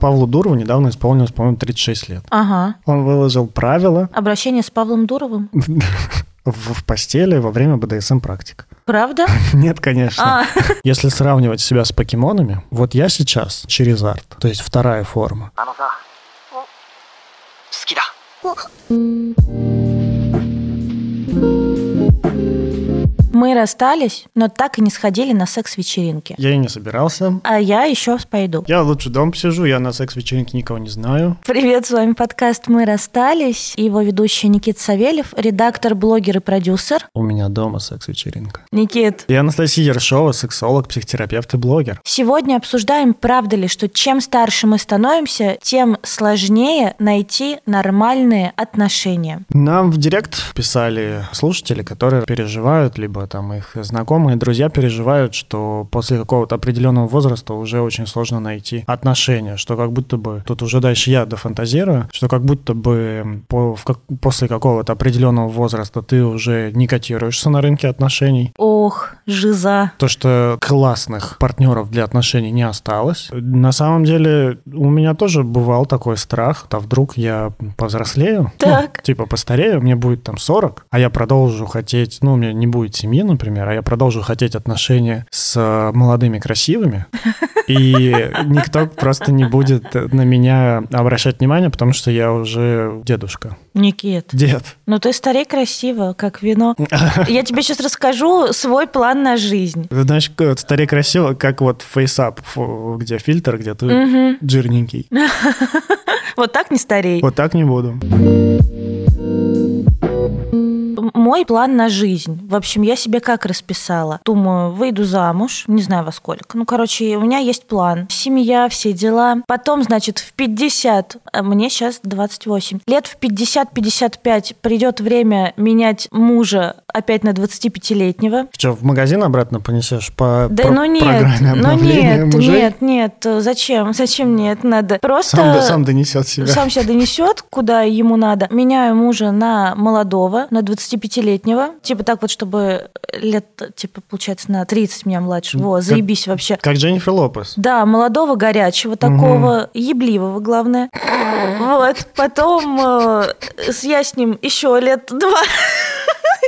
Павлу Дурову недавно исполнилось, по-моему, 36 лет. Ага. Он выложил правила... Обращение с Павлом Дуровым? в постели во время БДСМ-практик. Правда? Нет, конечно. А. Если сравнивать себя с покемонами, вот я сейчас через арт, то есть вторая форма. Скида мы расстались, но так и не сходили на секс-вечеринки. Я и не собирался. А я еще пойду. Я лучше дома посижу, я на секс-вечеринке никого не знаю. Привет, с вами подкаст «Мы расстались». Его ведущий Никит Савельев, редактор, блогер и продюсер. У меня дома секс-вечеринка. Никит, Я Анастасия Ершова, сексолог, психотерапевт и блогер. сегодня обсуждаем, правда ли, что чем старше мы становимся, тем сложнее найти нормальные отношения. Нам в директ писали слушатели, которые переживают, либо там их знакомые, друзья переживают, что после какого-то определенного возраста уже очень сложно найти отношения, что как будто бы, тут уже дальше я дофантазирую, что как будто бы по, в как- после какого-то определенного возраста ты уже не котируешься на рынке отношений, Ох, жиза. то, что классных партнеров для отношений не осталось. На самом деле у меня тоже бывал такой страх, а вдруг я повзрослею, Так. ну, типа постарею, мне будет там 40, а я продолжу хотеть, ну, у меня не будет семьи, например, а я продолжу хотеть отношения с э, молодыми красивыми, и никто просто не будет на меня обращать внимание, потому что я уже дедушка. Никит, Дед. ну ты старей красиво, как вино. Я тебе сейчас расскажу свой план на жизнь. Ты знаешь, вот старее красиво, как вот фейсап, где фильтр, где ты Мгм. жирненький. Вот так не старей. Вот так не буду. Мой план на жизнь. В общем, я себе как расписала? Думаю, выйду замуж, не знаю во сколько. Ну, короче, у меня есть план. Семья, все дела. Потом, значит, в 50, а мне сейчас 28, лет в 50-55 придет время менять мужа опять на 25-летнего. Что, в магазин обратно понесешь по Да про- ну нет, ну нет, мужей? нет, нет, зачем, зачем мне это надо? Просто Сам, да- сам донесет себя. сам себя донесет, куда ему надо. Меняю мужа на молодого, на 25-летнего. Типа так вот, чтобы лет, типа, получается, на 30 меня младше. Во, Как- заебись вообще. Как Дженнифер Лопес. Да, молодого, горячего такого, ебливого, главное. Вот, потом э, я с ним еще лет два.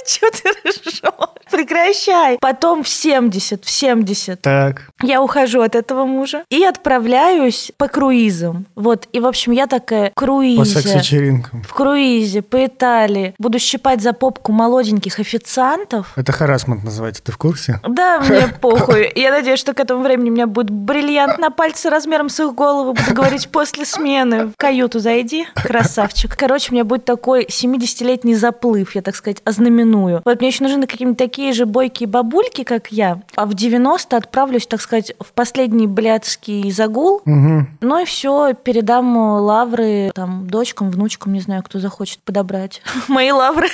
Чего ты ржешь? Прекращай. Потом в 70, в 70 Так, я ухожу от этого мужа и отправляюсь по круизам. Вот, и, в общем, я такая по круизе. секс-вечеринкам. В круизе по Италии. Буду щипать за попку молоденьких официантов. Это харасмент называется, ты в курсе? Да, мне похуй. Я надеюсь, что к этому времени у меня будет бриллиант на пальце размером с их голову. Буду говорить после смены. В каюту зайди, красавчик. Короче, у меня будет такой 70-летний заплыв, я так сказать, ознаменую. Вот мне еще нужны какие-нибудь такие же бойкие бабульки, как я. А в 90 отправлюсь, так сказать, в последний блядский загул. Угу. Ну и все, передам лавры там дочкам, внучкам, не знаю, кто захочет подобрать мои лавры.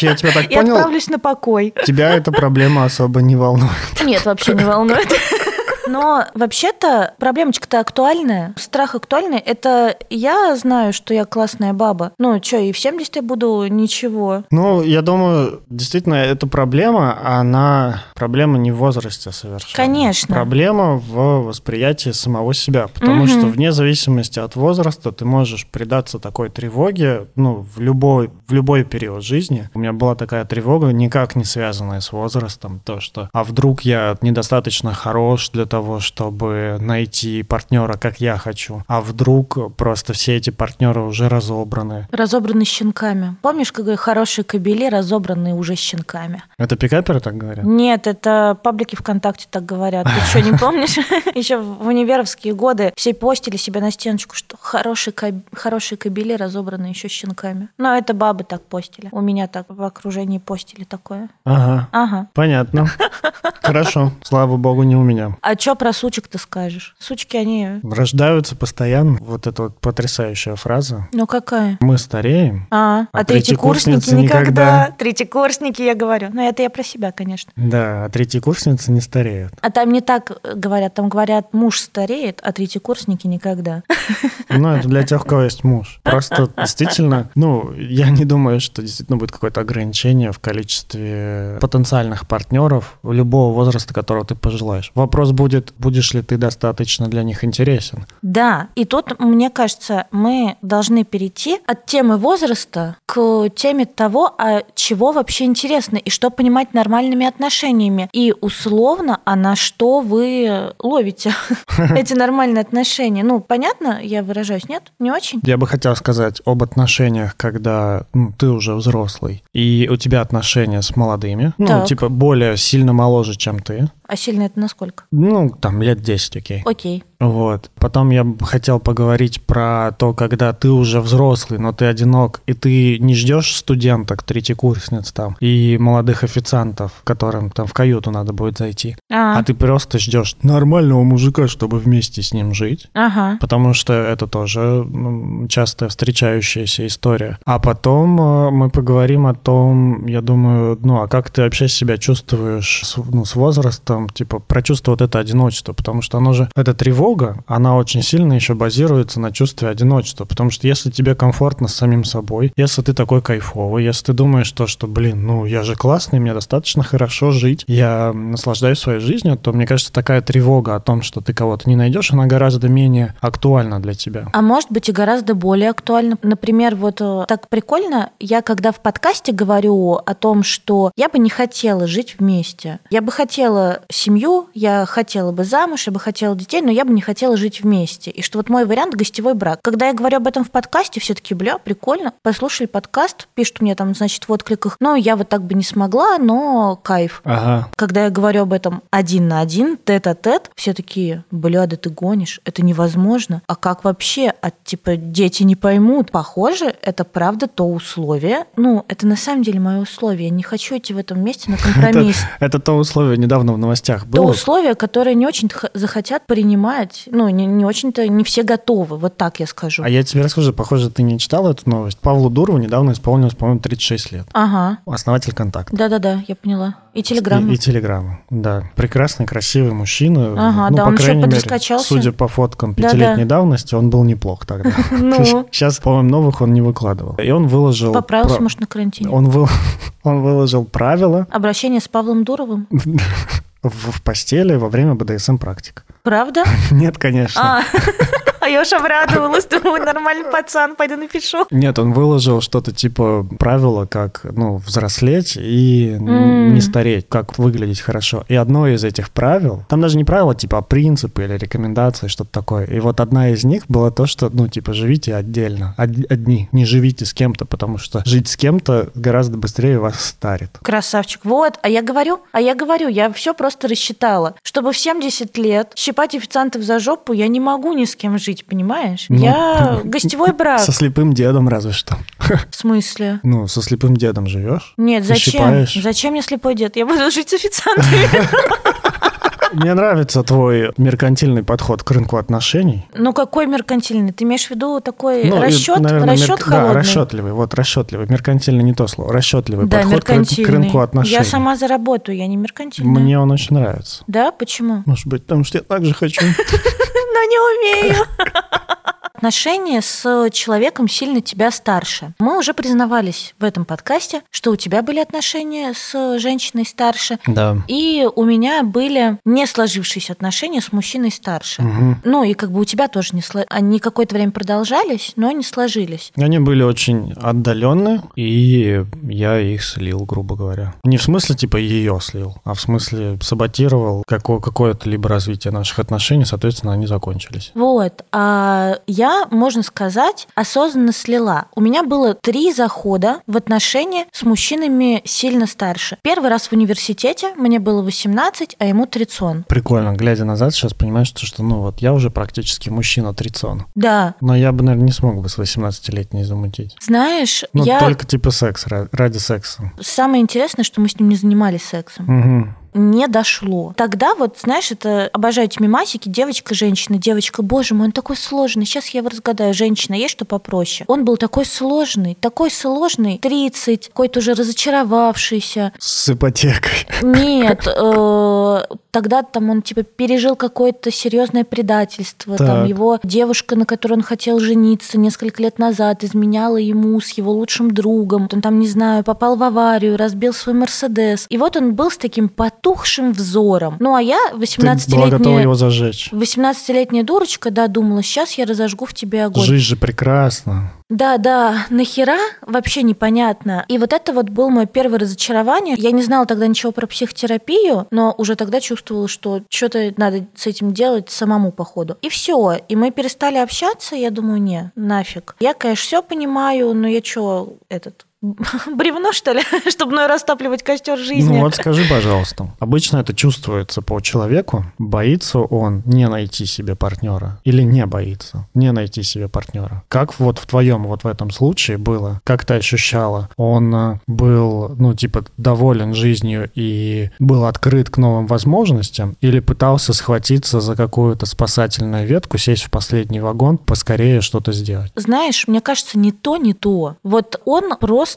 Я тебя так И понял, отправлюсь на покой. тебя эта проблема особо не волнует. Нет, вообще не волнует. Но вообще-то проблемочка-то актуальная, страх актуальный. Это я знаю, что я классная баба. Ну, что, и в 70 я буду ничего. Ну, я думаю, действительно, эта проблема, она проблема не в возрасте совершенно. Конечно. Проблема в восприятии самого себя, потому Мгм. что вне зависимости от возраста ты можешь предаться такой тревоге, ну, в любой, в любой период жизни. У меня была такая тревога, никак не связанная с возрастом, то, что, а вдруг я недостаточно хорош для того, чтобы найти партнера, как я хочу, а вдруг просто все эти партнеры уже разобраны. Разобранный щенками. Помнишь, какой хорошие кабели, разобранные уже щенками? Это пикаперы так говорят? Нет, это паблики ВКонтакте так говорят. Ты что, не помнишь? Еще в универовские годы все постили себе на стеночку, что хорошие, каб- хорошие кабели, разобранные еще щенками. Но это бабы так постили. У меня так в окружении постили такое. Ага. Ага. Понятно. Хорошо. Слава богу, не у меня. А что про сучек ты скажешь? Сучки, они... Рождаются постоянно. Вот эта вот потрясающая фраза. Ну какая? Мы стареем. А, А а, третьекурсники третьекурсницы никогда. Третьекурсники, я говорю. Ну, это я про себя, конечно. Да, а третьи курсницы не стареют. А там не так э, говорят. Там говорят, муж стареет, а третьекурсники никогда. Ну, это для тех, у кого есть муж. Просто действительно, ну, я не думаю, что действительно будет какое-то ограничение в количестве потенциальных партнеров любого возраста, которого ты пожелаешь. Вопрос будет будет, будешь ли ты достаточно для них интересен. Да, и тут, мне кажется, мы должны перейти от темы возраста к теме того, а чего вообще интересно и что понимать нормальными отношениями. И условно, а на что вы ловите эти нормальные отношения. Ну, понятно, я выражаюсь, нет? Не очень? Я бы хотел сказать об отношениях, когда ну, ты уже взрослый, и у тебя отношения с молодыми, ну, типа более сильно моложе, чем ты. А сильно это насколько? Ну, там, лет 10, окей. Окей. Вот. Потом я бы хотел поговорить про то, когда ты уже взрослый, но ты одинок, и ты не ждешь студенток, третьекурсниц там, и молодых официантов, которым там в каюту надо будет зайти. А, А ты просто ждешь нормального мужика, чтобы вместе с ним жить. Ага. Потому что это тоже м, часто встречающаяся история. А потом э, мы поговорим о том, я думаю, ну, а как ты вообще себя чувствуешь с, ну, с возрастом, типа, про чувство вот это одиночество, потому что оно же, эта тревога, она очень сильно еще базируется на чувстве одиночества, потому что если тебе комфортно с самим собой, если ты такой кайфовый, если ты думаешь то, что, блин, ну, я же классный, мне достаточно хорошо жить, я наслаждаюсь своей жизнью, то, мне кажется, такая тревога о том, что ты кого-то не найдешь, она гораздо менее актуальна для тебя. А может быть и гораздо более актуально. Например, вот э, так прикольно, я когда в подкасте говорю о том, что я бы не хотела жить вместе. Я бы хотела семью, я хотела бы замуж, я бы хотела детей, но я бы не хотела жить вместе. И что вот мой вариант гостевой брак. Когда я говорю об этом в подкасте, все таки бля, прикольно. Послушали подкаст, пишут мне там, значит, в откликах, ну, я вот так бы не смогла, но кайф. Ага. Когда я говорю об этом один на один, тет-а-тет, все такие, бля, да ты гонишь, это невозможно. А как вообще? А типа дети не поймут. Похоже, это правда то условие. Ну, это на самом деле мое условие. Я не хочу идти в этом месте на компромисс. Это то условие недавно в новостях То было. условие, которое не очень захотят принимать. Ну, не, не очень-то, не все готовы. Вот так я скажу. А я тебе расскажу, похоже, ты не читал эту новость. Павлу Дурову недавно исполнилось, по-моему, 36 лет. Ага. Основатель контакта. Да-да-да, я поняла. И телеграмма. И, и телеграмма, да. Прекрасный, красивый мужчина. Ага, ну, да, по он крайней мере, подраскачался. судя по фоткам пятилетней давности, он был неплох тогда. Ну. Сейчас, по-моему, новых он не выкладывал. И он выложил... Поправился, про- может, на карантине. Он, вы- он выложил правила Обращение с Павлом Дуровым. в, в постели во время БДСМ-практик. Правда? Нет, конечно. А, а я уж обрадовалась, думаю, нормальный пацан, пойду напишу. Нет, он выложил что-то типа правила, как, ну, взрослеть и не стареть, как выглядеть хорошо. И одно из этих правил, там даже не правила, типа, а принципы или рекомендации, что-то такое. И вот одна из них была то, что, ну, типа, живите отдельно, од- одни, не живите с кем-то, потому что жить с кем-то гораздо быстрее вас старит. Красавчик. Вот, а я говорю, а я говорю, я все просто рассчитала. Чтобы в 70 лет щипать официантов за жопу, я не могу ни с кем жить, понимаешь? Ну, я гостевой брак. Со слепым дедом разве что. В смысле? Ну, со слепым дедом живешь? Нет, зачем? щипаешь? Зачем мне слепой дед? Я буду жить с официантами. Мне нравится твой меркантильный подход к рынку отношений. Ну какой меркантильный? Ты имеешь в виду такой Ну, и, расчет, наверное, расчет мерк- Да, холодный? расчетливый. Вот расчетливый. Меркантильный не то слово. Расчетливый Да, подход к рынку, к меркантильный. рынку отношений. Я сама заработаю, я не меркантильная. Мне он очень нравится. Да, почему? Может быть, потому что я так же хочу. Но не умею. Отношения с человеком сильно тебя старше. Мы уже признавались в этом подкасте, что у тебя были отношения с женщиной старше, Да. и у меня были не сложившиеся отношения с мужчиной старше. Мгм. Ну и как бы у тебя тоже не сло... они какое-то время продолжались, но не сложились. Они были очень отдаленные, и я их слил, грубо говоря. Не в смысле, типа, ее слил, а в смысле саботировал какое- какое-то либо развитие наших отношений, соответственно, они закончились. Вот. А я, можно сказать, осознанно слила. У меня было три захода в отношения с мужчинами сильно старше. Первый раз в университете, мне было 18, а ему 30. Прикольно, глядя назад, сейчас понимаешь, что, что, ну вот, я уже практически мужчина 30. Да. Но я бы, наверное, не смог бы с 18-летней замутить. Знаешь, Ну, я... только типа секс, ра- ради секса. Самое интересное, что мы с ним не занимались сексом. Мгм. Не дошло. Тогда вот, знаешь, это обожаю эти мимасики. Девочка, женщина, девочка, боже мой, он такой сложный. Сейчас я его разгадаю. Женщина, есть что попроще? Он был такой сложный, такой сложный. 30, какой-то уже разочаровавшийся. С ипотекой. Нет, э, тогда там он типа пережил какое-то серьезное предательство, там Так. его девушка, на которой он хотел жениться несколько лет назад, изменяла ему с его лучшим другом, он там, не знаю, попал в аварию, разбил свой Мерседес. И вот он был с таким потухшим взором. Ну, а я Ты была готова 18-летняя... его зажечь. 18-летняя дурочка, да, думала, сейчас я разожгу в тебе огонь. Жизнь же прекрасна. Да, да, нахера вообще непонятно. И вот это вот было мое первое разочарование. Я не знала тогда ничего про психотерапию, но уже тогда чувствовала, что что-то надо с этим делать самому по ходу. И все. И мы перестали общаться, я думаю, не, нафиг. Я, конечно, все понимаю, но я что, этот, бревно, что ли, чтобы мной растапливать костер жизни? Ну вот скажи, пожалуйста, обычно это чувствуется по человеку, боится он не найти себе партнера или не боится не найти себе партнера? Как вот в твоем вот в этом случае было? Как ты ощущала? Он э, был, ну, типа, доволен жизнью и был открыт к новым возможностям или пытался схватиться за какую-то спасательную ветку, сесть в последний вагон, поскорее что-то сделать? Знаешь, мне кажется, не то, не то. Вот он просто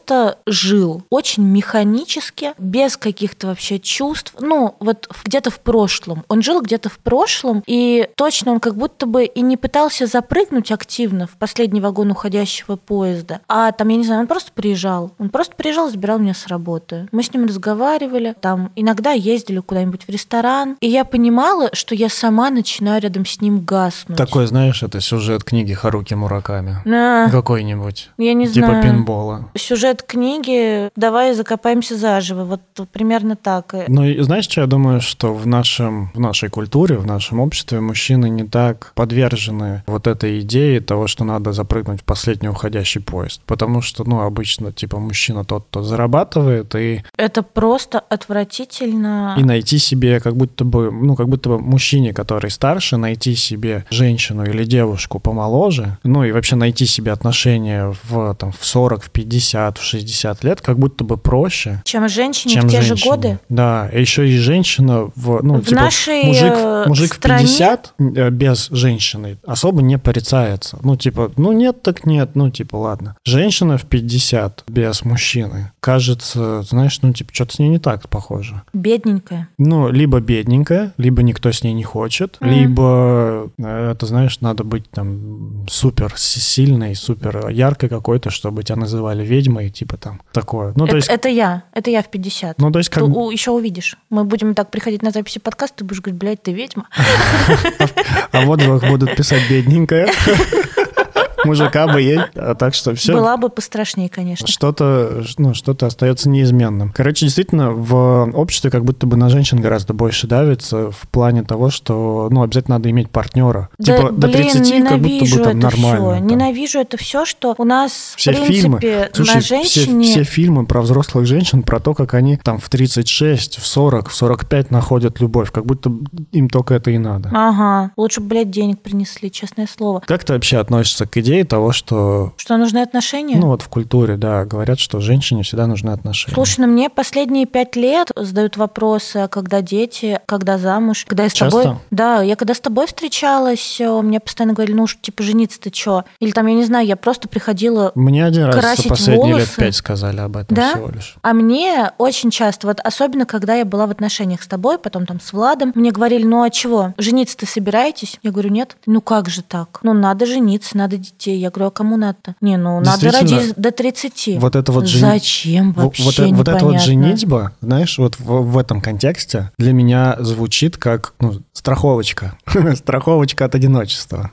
жил очень механически, без каких-то вообще чувств. Ну, вот где-то в прошлом. Он жил где-то в прошлом, и точно он как будто бы и не пытался запрыгнуть активно в последний вагон уходящего поезда. А там, я не знаю, он просто приезжал. Он просто приезжал, забирал меня с работы. Мы с ним разговаривали, там иногда ездили куда-нибудь в ресторан. И я понимала, что я сама начинаю рядом с ним гаснуть. Такой, знаешь, это сюжет книги Харуки Мураками. А, Какой-нибудь. я не Типа знаю. пинбола. Сюжет книги «Давай закопаемся заживо». Вот примерно так. Ну, знаешь, что я думаю, что в, нашем, в нашей культуре, в нашем обществе мужчины не так подвержены вот этой идее того, что надо запрыгнуть в последний уходящий поезд. Потому что, ну, обычно, типа, мужчина тот, кто зарабатывает, и, Это просто отвратительно. и найти себе, как будто бы, ну, как будто бы мужчине, который старше, найти себе женщину или девушку помоложе, ну, и вообще найти себе отношения в, там, в 40, в 50, в 60 лет, как будто бы проще, Чем женщине чем в те женщине. же годы. Да, и еще и женщина в, ну, В типа, нашей, мужик, э, мужик в стране- 50 э, без женщины особо не порицается. Ну, типа, ну нет, так нет, ну, типа, ладно. Женщина в 50 без мужчины, кажется, знаешь, ну, типа, что-то с ней не так похоже. Бедненькая. Ну, либо бедненькая, либо никто с ней не хочет, Мгм. либо, э, это, знаешь, надо быть там супер си- сильной, супер яркой какой-то, чтобы тебя называли ведьмой, типа там такое. Ну, это, то есть, это я. Это я в 50. ну, то есть, как Ты у- еще увидишь. Мы будем так приходить на записи подкаста, ты будешь говорить, блядь, ты ведьма. А в отзывах будут писать бедненькая. Мужика бы ей. А так что все. Была бы пострашнее, конечно. Что-то, ну, что-то остается неизменным. Короче, действительно, в обществе как будто бы на женщин гораздо больше давится в плане того, что, ну, обязательно надо иметь партнера. Да, типа, до блин, 30 как будто бы там нормально. все. там. Ненавижу это все, что у нас, Все в фильмы, принципе, слушай, на все, женщине... все фильмы про взрослых женщин, про то, как они там в 36, в 40, в 45 находят любовь, как будто им только это и надо. Ага, лучше, бы, блядь, денег принесли, честное слово. Как ты вообще относишься к идее того, что, Что нужны отношения? ну вот в культуре, да, говорят, что женщине всегда нужны отношения? Слушай, ну мне последние пять лет задают вопросы, когда дети, когда замуж, когда я с Часто? тобой... Да, я когда с тобой встречалась, э, мне постоянно говорили, ну уж типа жениться-то чё? Или там, я не знаю, я просто приходила... Мне один раз за последние лет волосы. пять сказали об этом Да? всего лишь. А мне очень часто, вот особенно когда я была в отношениях с тобой, потом там с Владом, мне говорили, ну а чего, жениться-то собираетесь? Я говорю, нет. Ну как же так? Ну надо жениться, надо детей. Я говорю, а кому надо-то? Не, ну надо родить до 30. Вот это вот жени- Зачем Во- вообще вот, э- вот эта вот женитьба, знаешь, вот в, в этом контексте для меня звучит как ну, страховочка. страховочка от одиночества.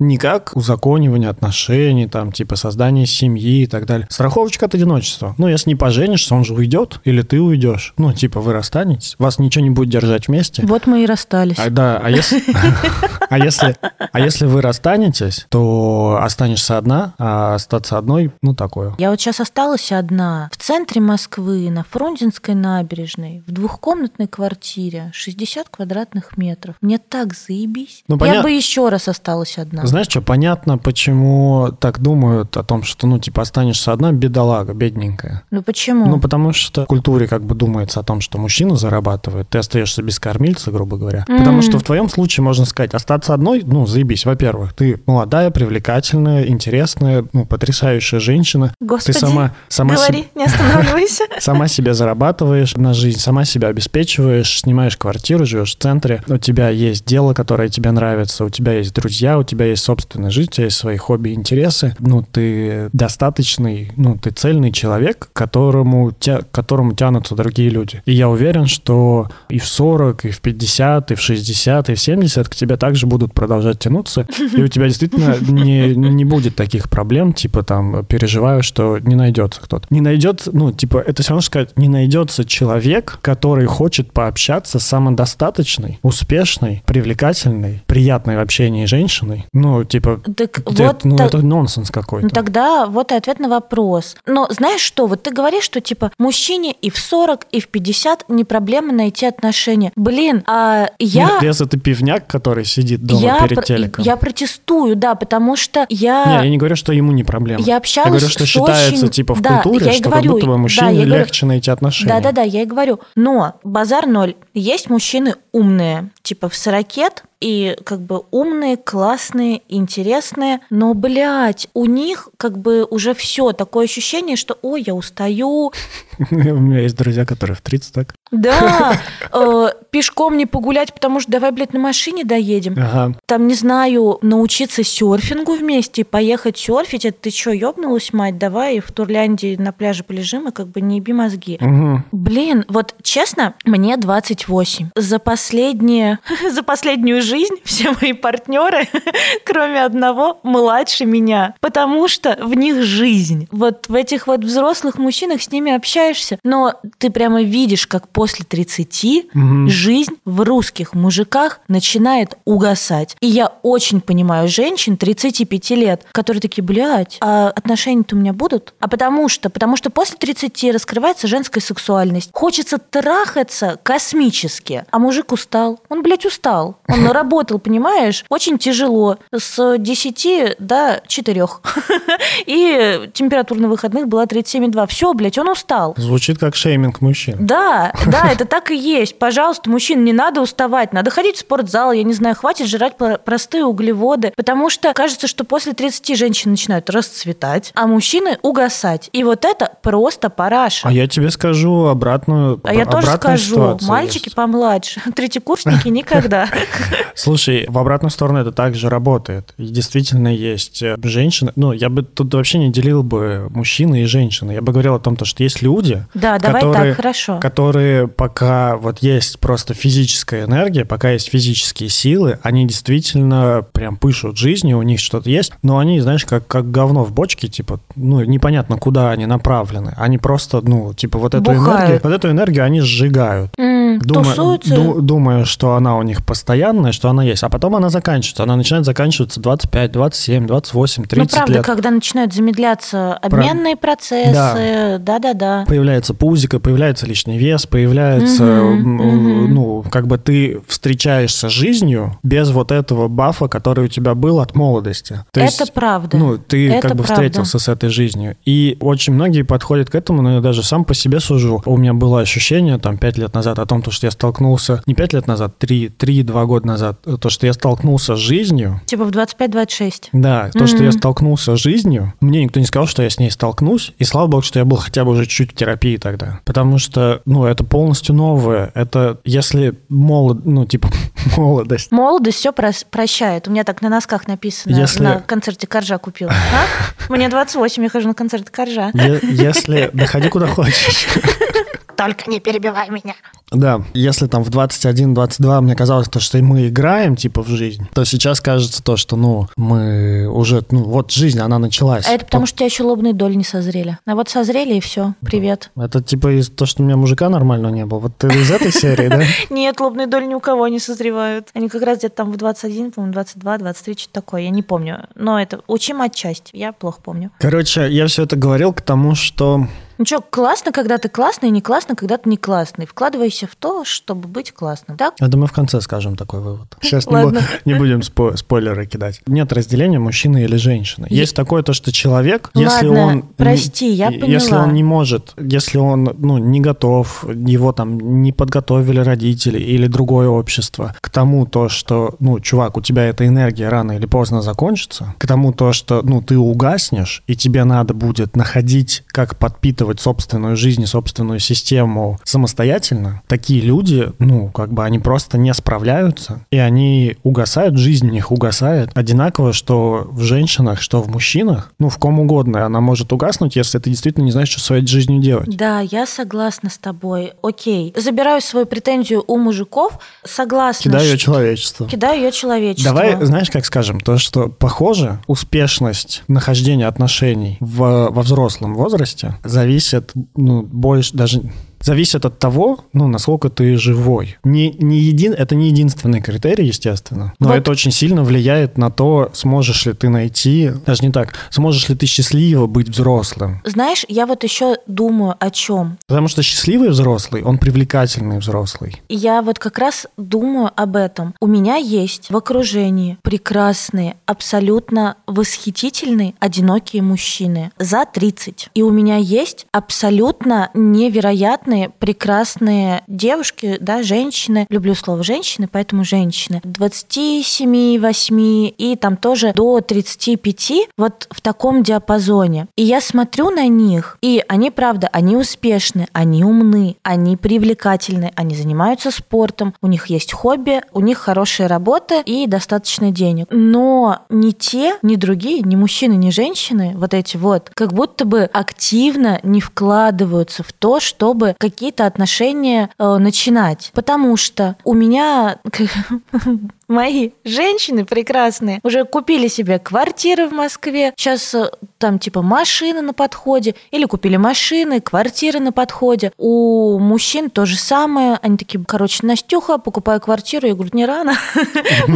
М, Не как узаконивание отношений, там, типа создание семьи и так далее. Страховочка от одиночества. Ну, если не поженишься, он же уйдет, или ты уйдешь. Ну, типа, вы расстанетесь, вас ничего не будет держать вместе. Вот мы и расстались. А, да, а если, а, если, а если вы расстанетесь, то останешься одна, а остаться одной, ну, такое. Я вот сейчас осталась одна в центре Москвы, на Фрунзенской набережной, в двухкомнатной квартире, 60 квадратных метров. Мне так заебись. Ну, Я поня- бы еще раз осталась одна. Знаешь что, понятно, почему так думают о том, что, ну, типа, останешься одна бедолага, бедненькая. Ну почему? Ну, потому что в культуре как бы думается о том, что мужчина зарабатывает, ты остаешься без кормильца, грубо говоря. М. Потому что в твоем случае можно сказать, остаться одной, ну, заебись. Во-первых, ты молодая, привлекательная, интересная, ну, потрясающая женщина. Господи, ты сама, сама, говори, себе, не останавливайся. сама себе зарабатываешь на жизнь, сама себя обеспечиваешь, снимаешь квартиру, живешь в центре, у тебя есть дело, которое тебе нравится, у тебя есть друзья, у тебя есть собственная жизнь, у тебя есть свои хобби и интересы. Ну, ты достаточный, ну, ты цельный человек, которому, тя, которому тянутся другие люди. И я уверен, что и в 40, и в 50, и в 60, и в 70 к тебе также будут продолжать тянуться, и у тебя действительно не, не будет таких проблем, типа там переживаю, что не найдется кто-то. Не найдется, ну, типа, это все равно сказать, не найдется человек, который хочет пообщаться с самодостаточной, успешной, привлекательной, приятной в общении женщиной. Ну, типа, Так где- вот ну, та- это нонсенс какой-то. Ну тогда вот и ответ на вопрос. Но знаешь что, вот ты говоришь, что типа мужчине и в 40, и в 50 не проблема найти отношения. Блин, а я... Нет, если ты пивняк, который сидит дома я, перед про- телеком. я протестую, да, потому что я... Не, я не говорю, что ему не проблема. Я общалась говорю, что с считается, очень- типа, в Да, культуре, я что говорю, как будто бы да, мужчине я говорю- легче найти отношения. Да-да-да, я и говорю. Но базар ноль. Есть мужчины умные, типа в сорокет, и как бы умные, классные, интересные, но, блядь, у них как бы уже все такое ощущение, что, ой, я устаю, У меня есть друзья, которые в 30 так. да, э, пешком не погулять, потому что давай, блядь, на машине доедем. Ага. Там, не знаю, научиться серфингу вместе, поехать серфить, это ты что, ёбнулась, мать, давай в Турляндии на пляже полежим и как бы не еби мозги. Блин, вот честно, мне 28. За последние, за последнюю жизнь все мои партнеры, кроме одного, младше меня, потому что в них жизнь. Вот в этих вот взрослых мужчинах с ними общаешься, но ты прямо видишь, как после 30 Мгм. жизнь в русских мужиках начинает угасать. И я очень понимаю женщин 35 лет, которые такие, блядь, а отношения-то у меня будут? А потому что? Потому что после 30 раскрывается женская сексуальность. Хочется трахаться космически. А мужик устал. Он, блядь, устал. Он наработал, понимаешь? Очень тяжело. С 10 до 4. И температура на выходных была 37,2. Все, блядь, он устал. Звучит как шейминг мужчин. Да, да, это так и есть. Пожалуйста, мужчин, не надо уставать. Надо ходить в спортзал, я не знаю, хватит жрать про- простые углеводы. Потому что кажется, что после 30 женщины начинают расцветать, а мужчины угасать. И вот это просто параша. А я тебе скажу обратную А я тоже скажу, мальчики есть. помладше, третьекурсники никогда. Слушай, в обратную сторону это также работает. И действительно есть э, женщины. Ну, я бы тут вообще не делил бы мужчины и женщины. Я бы говорил о том, то, что есть люди, Да, давай которые, так, хорошо. которые пока вот есть просто физическая энергия, пока есть физические силы, они действительно прям пышут жизнью, у них что-то есть, но они, знаешь, как, как говно в бочке, типа, ну, непонятно, куда они направлены. Они просто, ну, типа, вот эту Бухают. энергию, вот эту энергию они сжигают. М, Дума- Тусуются. ду- думая, что она у них постоянная, что она есть. А потом она заканчивается. Она начинает заканчиваться 25, 27, 28, 30 ну, правда, лет. когда начинают замедляться обменные процессы, да-да-да. Появляется пузико, появляется лишний вес, появляется, м, мгм. ну, как бы ты встречаешься с жизнью без вот этого бафа, который у тебя был от молодости. То Это есть, правда. Ну, ты Это как бы правда. встретился с этой жизнью. И очень многие подходят к этому, но я даже сам по себе сужу. У меня было ощущение там пять лет назад о том, то, что я столкнулся, не пять лет назад, три, три-два года назад, то, что я столкнулся с жизнью, Типа в 25-26. да, то, что Мгм. я столкнулся с жизнью, мне никто не сказал, что я с ней столкнусь, и слава богу, что я был хотя бы уже чуть терапии тогда. Потому что, ну, это полностью новое. Это если молод, ну, типа, молодость. Молодость все прощает. У меня так на носках написано. Если- На концерте Коржа купила. А? Мне 28, я хожу на концерт Коржа. Е- Если... Доходи куда хочешь. Только не перебивай меня. Да, если там в 21-22 мне казалось то, что мы играем, типа, в жизнь, то сейчас кажется то, что, ну, мы уже, ну, вот жизнь, она началась. А это потому, что у тебя еще лобные доли не созрели. А вот созрели, и все. Привет. Это типа из то, что у меня мужика нормального не было. Вот ты из этой серии, да? Нет, лобные доли ни у кого не созревают. Они как раз где-то там в 21, по-моему, 22, 23, что-то такое. Я не помню. Но это учим отчасти. Я плохо помню. Короче, я все это говорил к тому, что Ну что, классно, когда ты классный, и не классно, когда ты не классный. Вкладывайся в то, чтобы быть классным, так? Это мы в конце скажем такой вывод. Сейчас не, Ладно. не будем спо- спойлеры кидать. Нет разделения мужчины или женщины. Е- Есть такое то, что человек, если Ладно, он... прости, я Если поняла. он не может, если он ну, не готов, его там не подготовили родители или другое общество к тому то, что, ну, чувак, у тебя эта энергия рано или поздно закончится, к тому то, что, ну, ты угаснешь, и тебе надо будет находить, как подпитывать собственную жизнь и собственную систему самостоятельно, такие люди, ну, как бы они просто не справляются, и они угасают, жизнь в них угасает. Одинаково, что в женщинах, что в мужчинах, ну, в ком угодно, она может угаснуть, если ты действительно не знаешь, что своей жизнью делать. Да, я согласна с тобой. Окей. Забираю свою претензию у мужиков. Согласна. Кидаю ее человечеству. Кидаю ее человечеству. Давай, знаешь, как скажем, то, что похоже, успешность нахождения отношений в, во взрослом возрасте зависит, ну, больше даже зависит от того, ну, насколько ты живой. Не, не един, это не единственный критерий, естественно, но Вот. это очень сильно влияет на то, сможешь ли ты найти, даже не так, сможешь ли ты счастливо быть взрослым. Знаешь, я вот еще думаю о чем. Потому что счастливый взрослый, он привлекательный взрослый. Я вот как раз думаю об этом. У меня есть в окружении прекрасные, абсолютно восхитительные, одинокие мужчины за 30. И у меня есть абсолютно невероятные, прекрасные девушки, да, женщины. Люблю слово женщины, поэтому женщины. 27, 8 и там тоже до 35, вот в таком диапазоне. И я смотрю на них, и они, правда, они успешны, они умны, они привлекательны, они занимаются спортом, у них есть хобби, у них хорошая работа и достаточно денег. Но ни те, ни другие, ни мужчины, ни женщины, вот эти вот, как будто бы активно не вкладываются в то, чтобы какие-то отношения э, начинать. Потому что у меня мои женщины прекрасные уже купили себе квартиры в Москве. Сейчас э, там типа машины на подходе. Или купили машины, квартиры на подходе. У мужчин то же самое. Они такие, короче, Настюха, покупаю квартиру. Я говорю, не рано.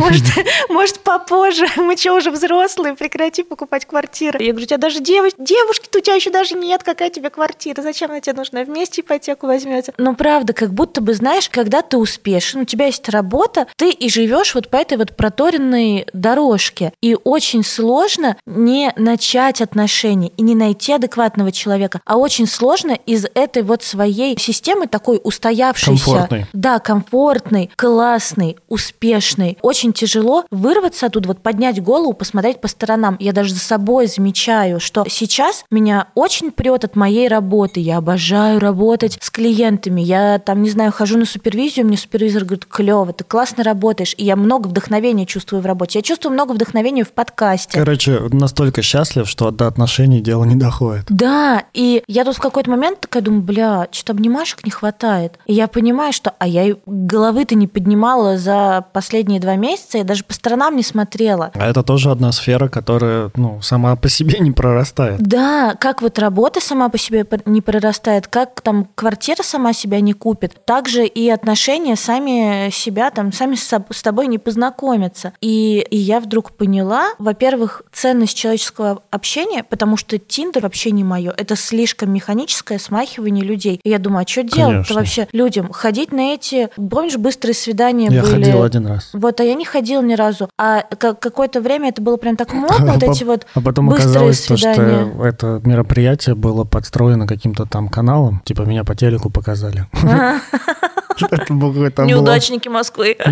Может, попозже. Мы что, уже взрослые? Прекрати покупать квартиры. Я говорю, у тебя даже девушки-то у тебя еще даже нет. Какая тебе квартира? Зачем она тебе нужна? Вместе ипотеку возьмете. Но правда, как будто бы, знаешь, когда ты успешен, у тебя есть работа, ты и живешь вот по этой вот проторенной дорожке. И очень сложно не начать отношения и не найти адекватного человека, а очень сложно из этой вот своей системы такой устоявшейся, Комфортной. да, комфортной, классной, успешной, очень тяжело вырваться оттуда, вот поднять голову, посмотреть по сторонам. Я даже за собой замечаю, что сейчас меня очень прет от моей работы. Я обожаю работать с клиентами. Я там, не знаю, хожу на супервизию, мне супервизор говорит, клево, ты классно работаешь. И я много вдохновения чувствую в работе. Я чувствую много вдохновения в подкасте. Короче, настолько счастлив, что до отношений дело не доходит. Да, и я тут в какой-то момент такая думаю, бля, что-то обнимашек не хватает. И я понимаю, что, а я головы-то не поднимала за последние два месяца, я даже по сторонам не смотрела. А это тоже одна сфера, которая, ну, сама по себе не прорастает. Да, как вот работа сама по себе не прорастает, как там квартира сама себя не купит, также и отношения сами себя там, сами с, тобой не познакомятся. И, и я вдруг поняла, во-первых, ценность человеческого общения, потому что Тиндер вообще не мое. Это слишком механическое смахивание людей. И я думаю, а что делать-то Конечно. вообще людям? Ходить на эти, помнишь, быстрые свидания Я были? ходил один раз. Вот, а я не ходила ни разу. А ка- какое-то время это было прям так модно, вот А эти вот А потом оказалось, то, что это мероприятие было подстроено каким-то там каналом. Типа меня по телеку показали. Это был какой-то облом. Неудачники Москвы.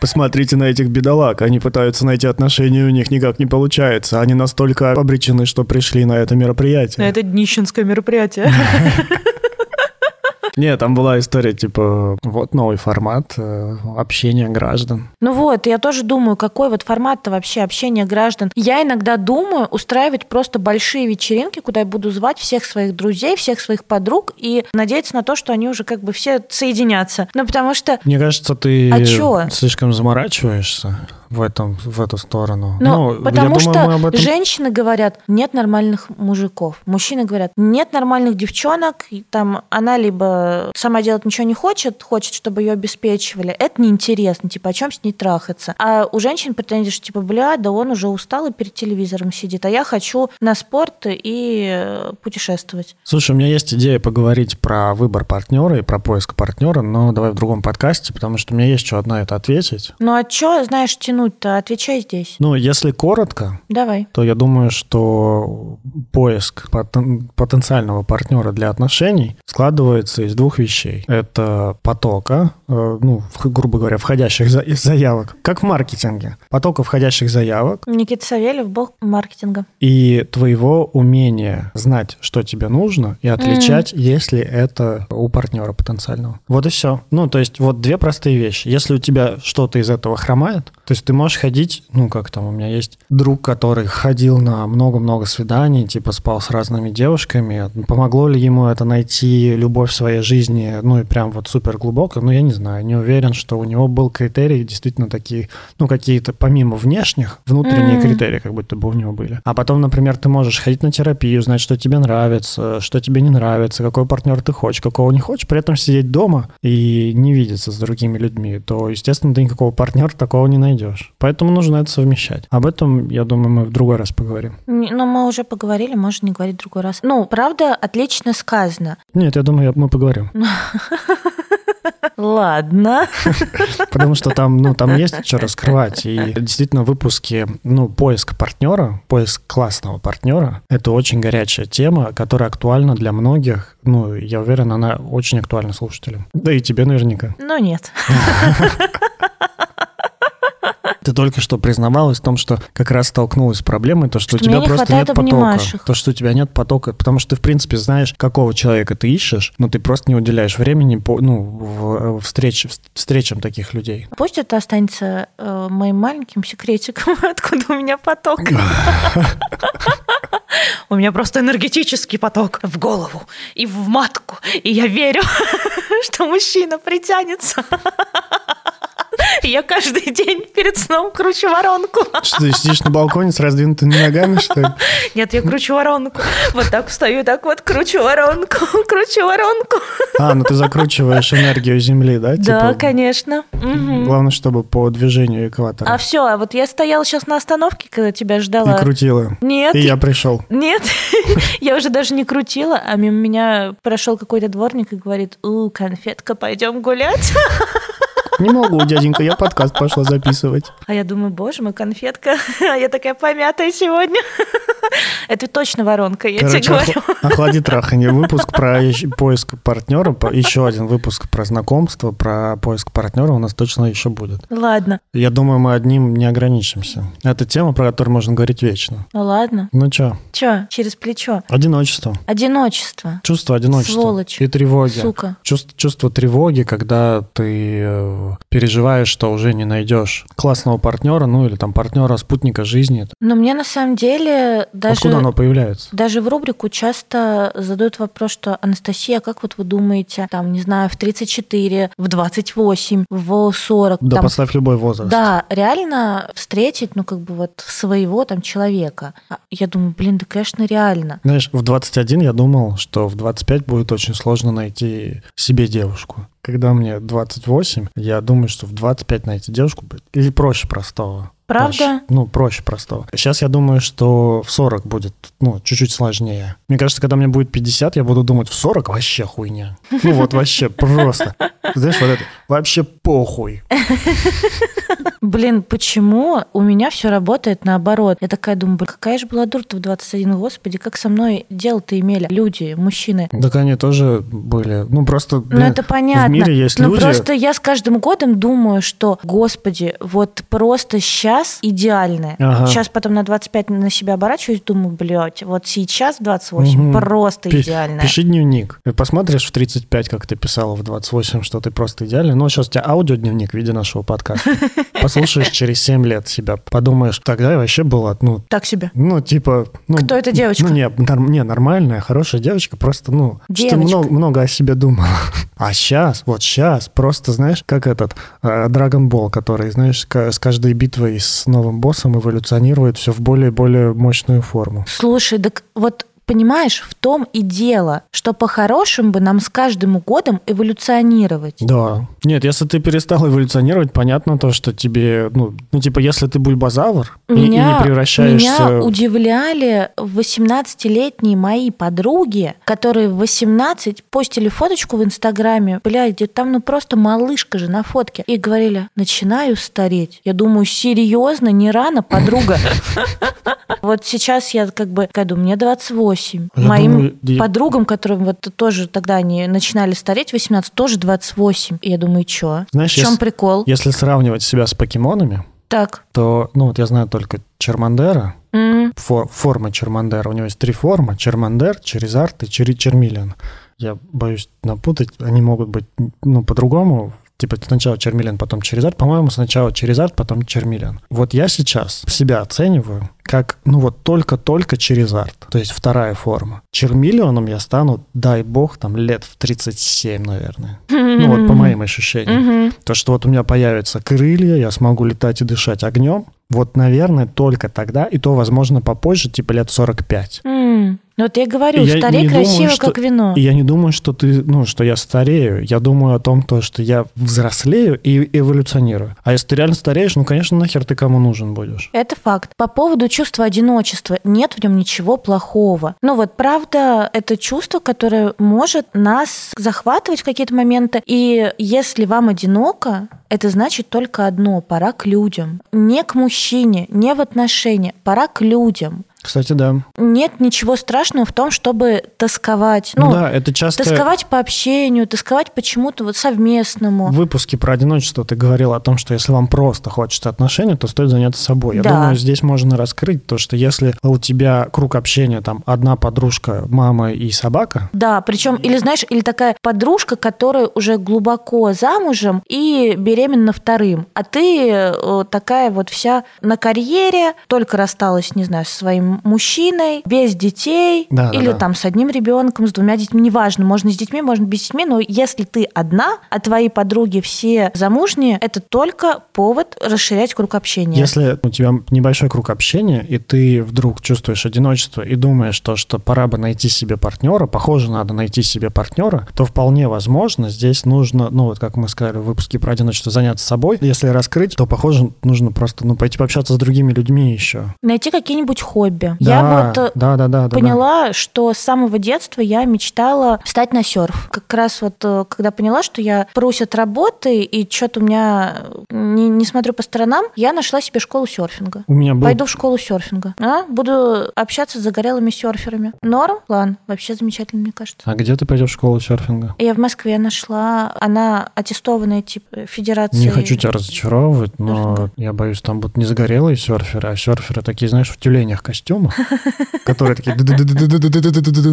Посмотрите на этих бедолаг. Они пытаются найти отношения, у них никак не получается. Они настолько обречены, что пришли на это мероприятие. Это днищенское мероприятие. Нет, там была история, типа, вот новый формат э, общения граждан. Ну вот, я тоже думаю, какой вот формат-то вообще общения граждан. Я иногда думаю устраивать просто большие вечеринки, куда я буду звать всех своих друзей, всех своих подруг и надеяться на то, что они уже как бы все соединятся. Ну потому что Мне кажется, ты А чё? слишком заморачиваешься. В, этом, в эту сторону. Ну, Ну, потому я что думаю, мы об этом... женщины говорят, нет нормальных мужиков. Мужчины говорят, нет нормальных девчонок. И там она либо сама делать ничего не хочет, хочет, чтобы ее обеспечивали. Это неинтересно, типа, о чем с ней трахаться. А у женщин претензии, что типа, бля, да он уже устал и перед телевизором сидит, а я хочу на спорт и э, путешествовать. Слушай, у меня есть идея поговорить про выбор партнера и про поиск партнера, но давай в другом подкасте, потому что у меня есть что на это ответить. Ну а что, знаешь, тянуть-то? Отвечай здесь. Ну, если коротко, Давай. то я думаю, что поиск потен- потенциального партнера для отношений складывается из двух вещей. Это потока, э, ну, в- грубо говоря, входящих за- заявок, как в маркетинге. Потока входящих заявок Никита Савельев, бог маркетинга. и твоего умения знать, что тебе нужно, и отличать, если это у партнера потенциального. Вот и все. Ну, то есть вот две простые вещи. Если у тебя что-то из этого хромает, то есть ты можешь ходить, ну, как там, у меня есть друг, который ходил на много-много свиданий, типа спал с разными девушками. Помогло ли ему это найти любовь в своей жизни, ну, и прям вот супер глубоко? Ну, я не знаю, не уверен, что у него был критерий действительно такие, ну, какие-то помимо внешних, внутренние М. критерии, как будто бы у него были. А потом, например, ты можешь ходить на терапию, знать, что тебе нравится, что тебе не нравится, какой партнер ты хочешь, какого не хочешь, при этом сидеть дома и не видеться с другими людьми, то, естественно, ты никакого партнера такого не найдешь. Поэтому нужно это совмещать. Об этом, я думаю, мы в другой раз поговорим. Не- Ну, мы уже поговорили, можно не говорить в другой раз. Ну, правда, отлично сказано. Нет, я думаю, мы поговорим. Ладно. Потому что там, ну, там есть что раскрывать. И действительно, выпуски, ну, поиск партнера, поиск классного партнера, это очень горячая тема, которая актуальна для многих. Ну, я уверен, она очень актуальна слушателям. Да и тебе наверняка. Ну, нет. Ты только что признавалась в том, что как раз столкнулась с проблемой, то, что, Что у тебя не просто нет потока. обнимашек. То, что у тебя нет потока, потому что ты, в принципе, знаешь, какого человека ты ищешь, но ты просто не уделяешь времени по, ну, в, в встреч, встречам таких людей. Пусть это останется э, моим маленьким секретиком, откуда у меня поток. У меня просто энергетический поток в голову и в матку. И я верю, что мужчина притянется. И Я каждый день перед сном кручу воронку. Что ты сидишь на балконе с раздвинутыми ногами, что ли? Нет, я кручу воронку. Вот так встаю, так вот кручу воронку, кручу воронку. А, ну ты закручиваешь энергию Земли, да? Да, Типа, конечно. Главное, чтобы по движению экватора. А все, а вот я стояла сейчас на остановке, когда тебя И ждала. крутила. Нет, И я пришел. нет, я уже даже не крутила, а мимо меня прошел какой-то дворник и говорит, у, конфетка, пойдем гулять. Не могу, дяденька, я подкаст пошла записывать. А я думаю, боже мой, конфетка, а я такая помятая сегодня. Это точно воронка, я тебе Короче, говорю. охла- охлади траханье. Выпуск про поиск партнера, еще один выпуск про знакомство, про поиск партнера у нас точно еще будет. Ладно, Я думаю, мы одним не ограничимся. Это тема, про которую можно говорить вечно. ну ладно. Ну что, Че, через плечо? одиночество. Одиночество. Чувство одиночества. Сволочь. И тревоги. Сука. Чувство, чувство тревоги, когда ты переживаешь, что уже не найдешь классного партнера, ну или там партнера, спутника жизни. Но мне на самом деле даже... Откуда оно появляется? Даже в рубрику часто задают вопрос, что Анастасия, как вот вы думаете, там, не знаю, в 34, в 28, в 40, Да, там, поставь любой возраст. да, реально встретить, ну, как бы вот своего там человека. А Я думаю, блин, да, конечно, реально. Знаешь, в 21 я думал, что в 25 будет очень сложно найти себе девушку. Когда мне 28, я думаю, что в 25 найти девушку будет или проще простого. Правда? Проще. Ну, проще простого. Сейчас я думаю, что в 40 будет, ну, чуть-чуть сложнее. Мне кажется, когда мне будет 50, я буду думать, в 40 вообще хуйня. Ну, вот вообще просто. Знаешь, вот это вообще похуй. Блин, почему у меня все работает наоборот? Я такая думаю, блин, какая же была дура-то в 21, господи, как со мной дело-то имели люди, мужчины. Так они тоже были. Ну, просто, Ну, блин, это понятно. в мире есть Но люди... просто я с каждым годом думаю, что, господи, вот просто счастье сейчас идеальное. Ага. Сейчас потом на 25 на себя оборачиваюсь, думаю, блядь, вот сейчас 28 Мгм. просто Пи- идеальное. Пиши дневник. И посмотришь в 35, как ты писала в 28, что ты просто идеальный. Но сейчас у тебя аудиодневник в виде нашего подкаста. Послушаешь через 7 лет себя, подумаешь, тогда я вообще была, ну, Так себе. ну, типа... Ну, Кто эта девочка? Ну, не, норм- не, нормальная, хорошая девочка, просто, ну, что Девочка. много, много о себе думала. А сейчас, вот сейчас, просто, знаешь, как этот э, Dragon Ball, который, знаешь, с каждой битвой с новым боссом эволюционирует все в более и более мощную форму. Слушай, так вот понимаешь, в том и дело, что по-хорошему бы нам с каждым годом эволюционировать. Да. Нет, если ты перестал эволюционировать, понятно то, что тебе, ну, ну типа, если ты бульбазавр и- и, Меня, не превращаешься... меня удивляли 18-летние мои подруги, которые в 18 постили фоточку в Инстаграме, блядь, там ну просто малышка же на фотке, и говорили, начинаю стареть. Я думаю, серьезно, не рано, подруга? Вот сейчас я как бы, такая думаю, мне 28. Я Моим думаю, я- подругам, которым вот тоже тогда они начинали стареть, 18, тоже 28. И я думаю, чё? Знаешь, в чем если- прикол? Если сравнивать себя с покемонами, Так. то, ну, вот я знаю только Чермандера, М, фор- форма Чермандера. У него есть три формы. Чермандер, Черезард и Чери Чермиллиан. Я боюсь напутать. Они могут быть, ну, по-другому. Типа сначала Чермиллиан, потом Черезард. По-моему, сначала Черезард, потом Чермиллиан. Вот я сейчас себя оцениваю как, ну вот только-только Черезард. То есть вторая форма. Чермиллионом я стану, дай бог, там лет в 37, наверное. Ну вот по моим ощущениям. То, что вот у меня появятся крылья, я смогу летать и дышать огнем. Вот, наверное, только тогда, и то, возможно, попозже, типа лет 45. М, Ну вот я говорю, И старей не думаю, красиво, что- как вино. И я не думаю, что ты, ну, что я старею. Я думаю о том, то, что я взрослею и эволюционирую. А если ты реально стареешь, ну, конечно, нахер ты кому нужен будешь. Это факт. По поводу чувства одиночества, нет в нем ничего плохого. Ну вот, правда, это чувство, которое может нас захватывать в какие-то моменты. И если вам одиноко, это значит только одно – пора к людям. Не к мужчине, не в отношения, пора к людям. Кстати, да. Нет ничего страшного в том, чтобы тосковать. Ну, да, это часто... тосковать по общению, тосковать почему-то вот совместному. В выпуске про одиночество ты говорил о том, что если вам просто хочется отношений, то стоит заняться собой. Я Да. думаю, здесь можно раскрыть то, что если у тебя круг общения, там, одна подружка, мама и собака, Да, причем, или знаешь, или такая подружка, которая уже глубоко замужем и беременна вторым, а ты э, такая вот вся на карьере, только рассталась, не знаю, со своим мужчиной, без детей, Да, да, или да. там с одним ребенком, с двумя детьми, неважно, можно с детьми, можно без детьми, но если ты одна, а твои подруги все замужние, это только повод расширять круг общения. если у тебя небольшой круг общения, и ты вдруг чувствуешь одиночество и думаешь, то, что пора бы найти себе партнера, похоже, надо найти себе партнера, то вполне возможно, здесь нужно, ну вот как мы сказали в выпуске про одиночество, заняться собой. Если раскрыть, то, похоже, нужно просто, ну, пойти пообщаться с другими людьми еще. Найти какие-нибудь хобби. Да, Я вот э, да, да, да, да, да. поняла, что с самого детства я мечтала встать на серф. Как раз вот э, когда поняла, что я прусь от работы и что-то у меня э, не, не смотрю по сторонам, я нашла себе школу серфинга. У меня был Пойду в школу серфинга. А? Буду общаться с загорелыми серферами. Норм? План. Вообще замечательно, мне кажется. А где ты пойдешь в школу серфинга? Я в Москве нашла, она аттестованная типа федерации. Не хочу тебя разочаровывать, но Серфинга. я боюсь, там будут не загорелые серферы, а серферы такие, знаешь, в тюленях дома? Которые такие,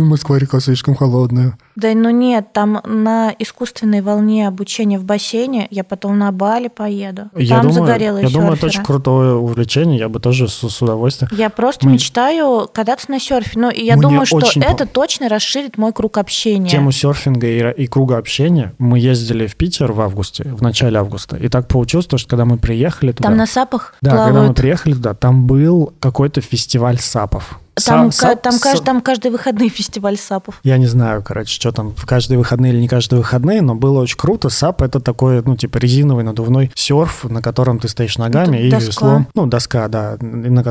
Москва река слишком холодная. Да, ну нет, там на искусственной волне обучения в бассейне, я потом на Бали поеду. Я там думаю, загорело Я думаю, это очень крутое увлечение, я бы тоже с, с удовольствием. Я просто Мы... мечтаю кататься на серфе. Ну, я Мне думаю, что очень... это точно расширит мой круг общения. Тему серфинга и, и круга общения. Мы ездили в Питер в августе, в начале августа, и так получилось, что когда мы приехали туда... Там на сапах Да, плавают. когда мы приехали туда, там был какой-то фестиваль сапов. Там, сап- там, са- кажд- там каждые выходные фестиваль сапов. Я не знаю, короче, что там, в каждые выходные или не каждые выходные, но было очень круто. Сап — это такой, ну, типа резиновый надувной серф, на котором ты стоишь ногами Это и доска. веслом. Ну, доска, да. И, на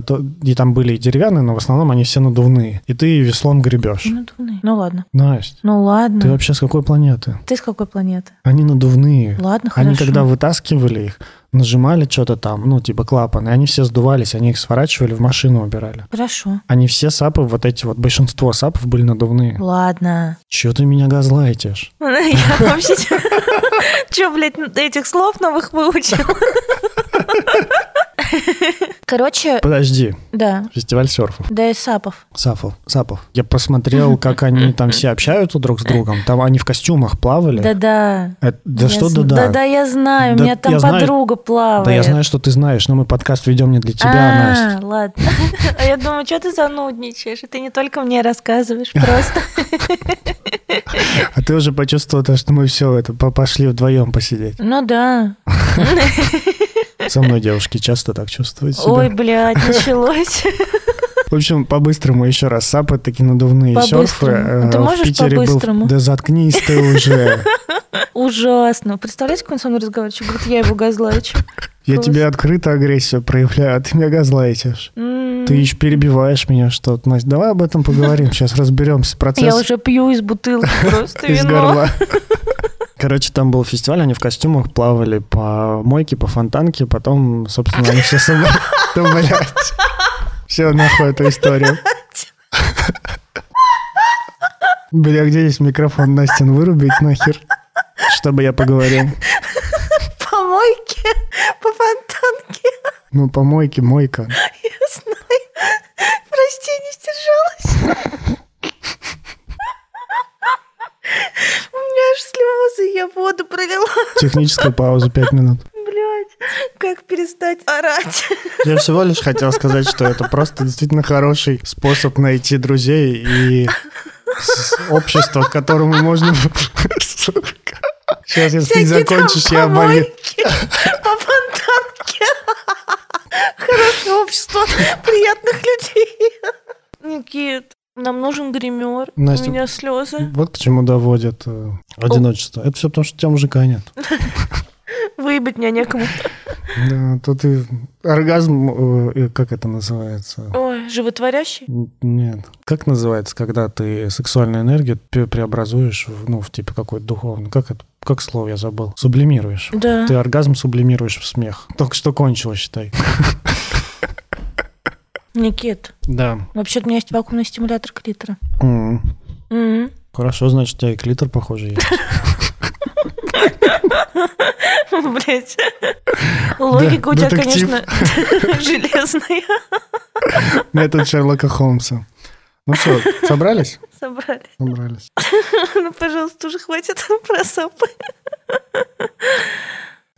и там были и деревянные, но в основном они все надувные. И ты веслом гребешь. Надувные. Ну ладно. Настя, Ну ладно. ты вообще с какой планеты? Ты с какой планеты? Они надувные. Ладно, Они хорошо. когда вытаскивали их, нажимали что-то там, ну, типа клапаны, они все сдувались, они их сворачивали, в машину убирали. Хорошо. Они все сапы, вот эти вот, большинство сапов были надувные. Ладно. Чего ты меня газлайтишь? Я вообще... Че, блядь, этих слов новых выучил? Короче, Подожди, да. фестиваль серфов. Да и Сапов. Сафов, Сапов. Я посмотрел, как они там все общаются друг с другом. Там они в костюмах плавали. Да-да. Да Я что да-да? Да-да, я знаю, у меня там подруга плавает. Да я знаю, что ты знаешь, но мы подкаст ведем не для тебя, а, Настя. ладно. А я думаю, что ты занудничаешь? Ты не только мне рассказываешь, просто. А ты уже почувствовал то, что мы все это по- пошли вдвоем посидеть. Ну да. Со мной девушки часто так чувствуют себя. Ой, блядь, началось. В общем, по-быстрому еще раз. Сапы такие надувные По-быстрому. серфы. Э, Ты в можешь Питере был- по-быстрому? Да заткнись ты уже. Ужасно. Представляете, как он со мной разговаривает? Что говорит, я его газлачу. Я тебе открыто агрессию проявляю, а ты меня газлайтишь. Ты еще перебиваешь меня что-то. Настя, давай об этом поговорим. Сейчас разберемся. Процесс Я уже пью из бутылки просто из вино. горла. Короче, там был фестиваль, они в костюмах плавали по мойке, по фонтанке, потом, собственно, они все собрали. Да, блядь. Все, нахуй эту историю. Бля, где здесь микрофон, Настин, вырубить нахер, чтобы я поговорил. По мойке, по фонтанке. Ну, по мойке, мойка. Я знаю. Прости, не сдержалась. У меня аж слезы, я воду пролила. Техническая пауза, пять минут. Блять, как перестать орать? Я всего лишь хотел сказать, что это просто действительно хороший способ найти друзей и общество, к которому можно... Сейчас, если там закончишь, я помойки, По фонтанке. Хорошее общество приятных людей. Никит, нам нужен гример. Настя, У меня слезы. Вот к чему доводит э, одиночество. Это все потому, что у тебя мужика нет. Выебать меня некому. Да, то ты оргазм, э, как это называется? Ой, животворящий? Нет. Как называется, когда ты сексуальную энергию преобразуешь ну, в типа какой-то духовный? Как это? Как слово я забыл? Сублимируешь. Да. Ты оргазм сублимируешь в смех. Только что кончилось, считай. Никит, Да. вообще-то у меня есть вакуумный стимулятор клитора. М. М. Хорошо, значит, у тебя и клитор, похоже, есть. Блять. Логика у тебя, конечно, железная. Метод Шерлока Холмса. Ну что, собрались? Собрали. Собрались. Ну, пожалуйста, уже хватит про сапы.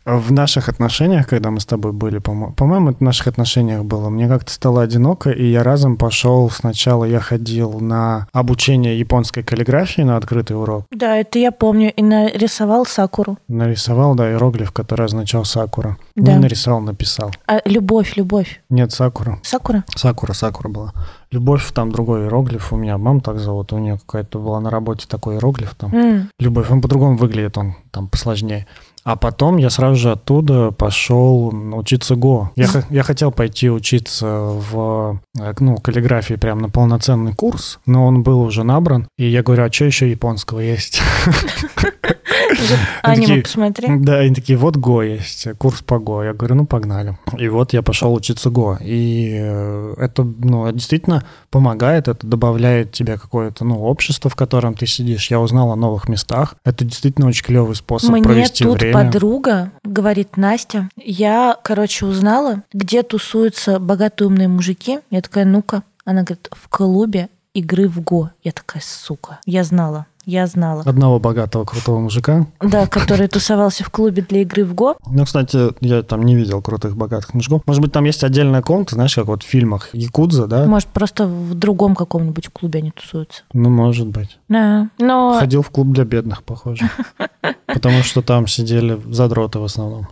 В наших отношениях, когда мы с тобой были, по-мо- по-моему, это в наших отношениях было, мне как-то стало одиноко, и я разом пошел, сначала я ходил на обучение японской каллиграфии на открытый урок, Да, это я помню. И нарисовал сакуру. нарисовал, да, иероглиф, который означал сакура. Да. Не нарисовал, написал. А, любовь, любовь. Нет, сакура. Сакура? Сакура, Сакура была. Любовь, там другой иероглиф. У меня мама так зовут, у нее какая-то была на работе такой иероглиф там. М. Любовь, он по-другому выглядит, он там посложнее. А потом я сразу же оттуда пошел учиться ГО. Я, я хотел пойти учиться в э, ну, каллиграфии прям на полноценный курс, но он был уже набран. И я говорю, а что еще японского есть? Аниме такие, посмотри. Да, они такие, вот ГО есть, курс по ГО. Я говорю, ну погнали. И вот я пошел учиться ГО. И э, это, ну, действительно помогает, это добавляет тебе какое-то, ну, общество, в котором ты сидишь. Я узнал о новых местах. Это действительно очень клевый способ Мне провести тут время. подруга, говорит Настя, я, короче, узнала, где тусуются богатые умные мужики. Я такая, ну-ка. Она говорит, в клубе игры в ГО. Я такая, сука, я знала. Я знала. Одного богатого крутого мужика. Да, который тусовался в клубе для игры в ГО. Ну, кстати, я там не видел крутых богатых мужиков. Может быть, там есть отдельная комната, знаешь, как вот в фильмах Якудза, да? Может, просто в другом каком-нибудь клубе они тусуются. Ну, может быть. Да. Но Ходил в клуб для бедных, похоже. Потому что там сидели задроты в основном.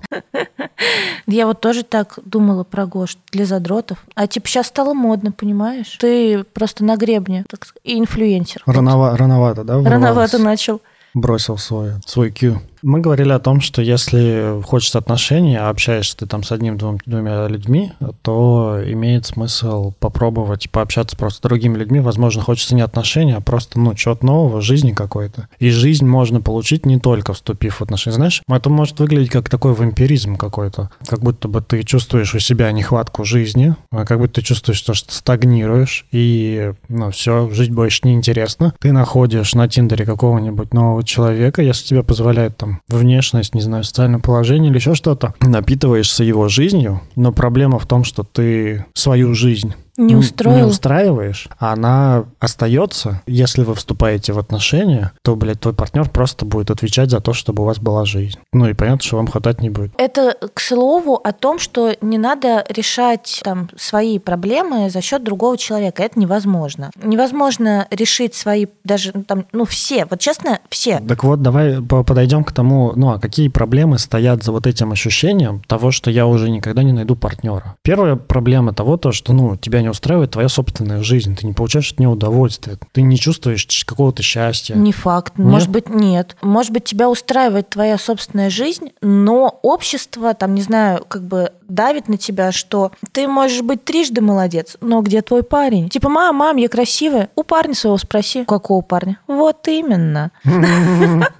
Я вот тоже так думала про ГО, что для задротов. А типа сейчас стало модно, понимаешь? Ты просто на гребне, так и инфлюенсер. Раново- рановато, да? Рановато начал. бросил свой, свой Q. Мы говорили о том, что если хочется отношений, а общаешься ты там с одним двум, двумя людьми, то имеет смысл попробовать пообщаться просто с другими людьми. Возможно, хочется не отношений, а просто, ну, чего-то нового, жизни какой-то. И жизнь можно получить не только вступив в отношения. Знаешь, это может выглядеть как такой вампиризм какой-то. Как будто бы ты чувствуешь у себя нехватку жизни, а как будто ты чувствуешь, что стагнируешь, и, ну, все, жить больше неинтересно. Ты находишь на Тиндере какого-нибудь нового человека, если тебе позволяет там внешность, не знаю, социальное положение или еще что-то, напитываешься его жизнью, но проблема в том, что ты свою жизнь Не устроил. не устраиваешь, а она остается. Если вы вступаете в отношения, то, блядь, твой партнер просто будет отвечать за то, чтобы у вас была жизнь. Ну и понятно, что вам хватать не будет. Это, к слову, о том, что не надо решать там свои проблемы за счет другого человека. Это невозможно. Невозможно решить свои даже ну, там, ну все, вот честно, все. Так вот, давай по- подойдем к тому, ну а какие проблемы стоят за вот этим ощущением того, что я уже никогда не найду партнера. Первая проблема того, то, что, ну, тебя не устраивает твоя собственная жизнь, ты не получаешь от нее удовольствия, ты не чувствуешь какого-то счастья. Не факт. Нет? Может быть, нет. Может быть, тебя устраивает твоя собственная жизнь, но общество, там, не знаю, как бы давит на тебя, что ты можешь быть трижды молодец, но где твой парень? Типа, мам, мам, я красивая. У парня своего спроси. Какого парня? Вот именно.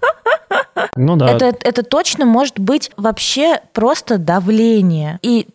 Ну да, Это, это точно может быть вообще просто давление. И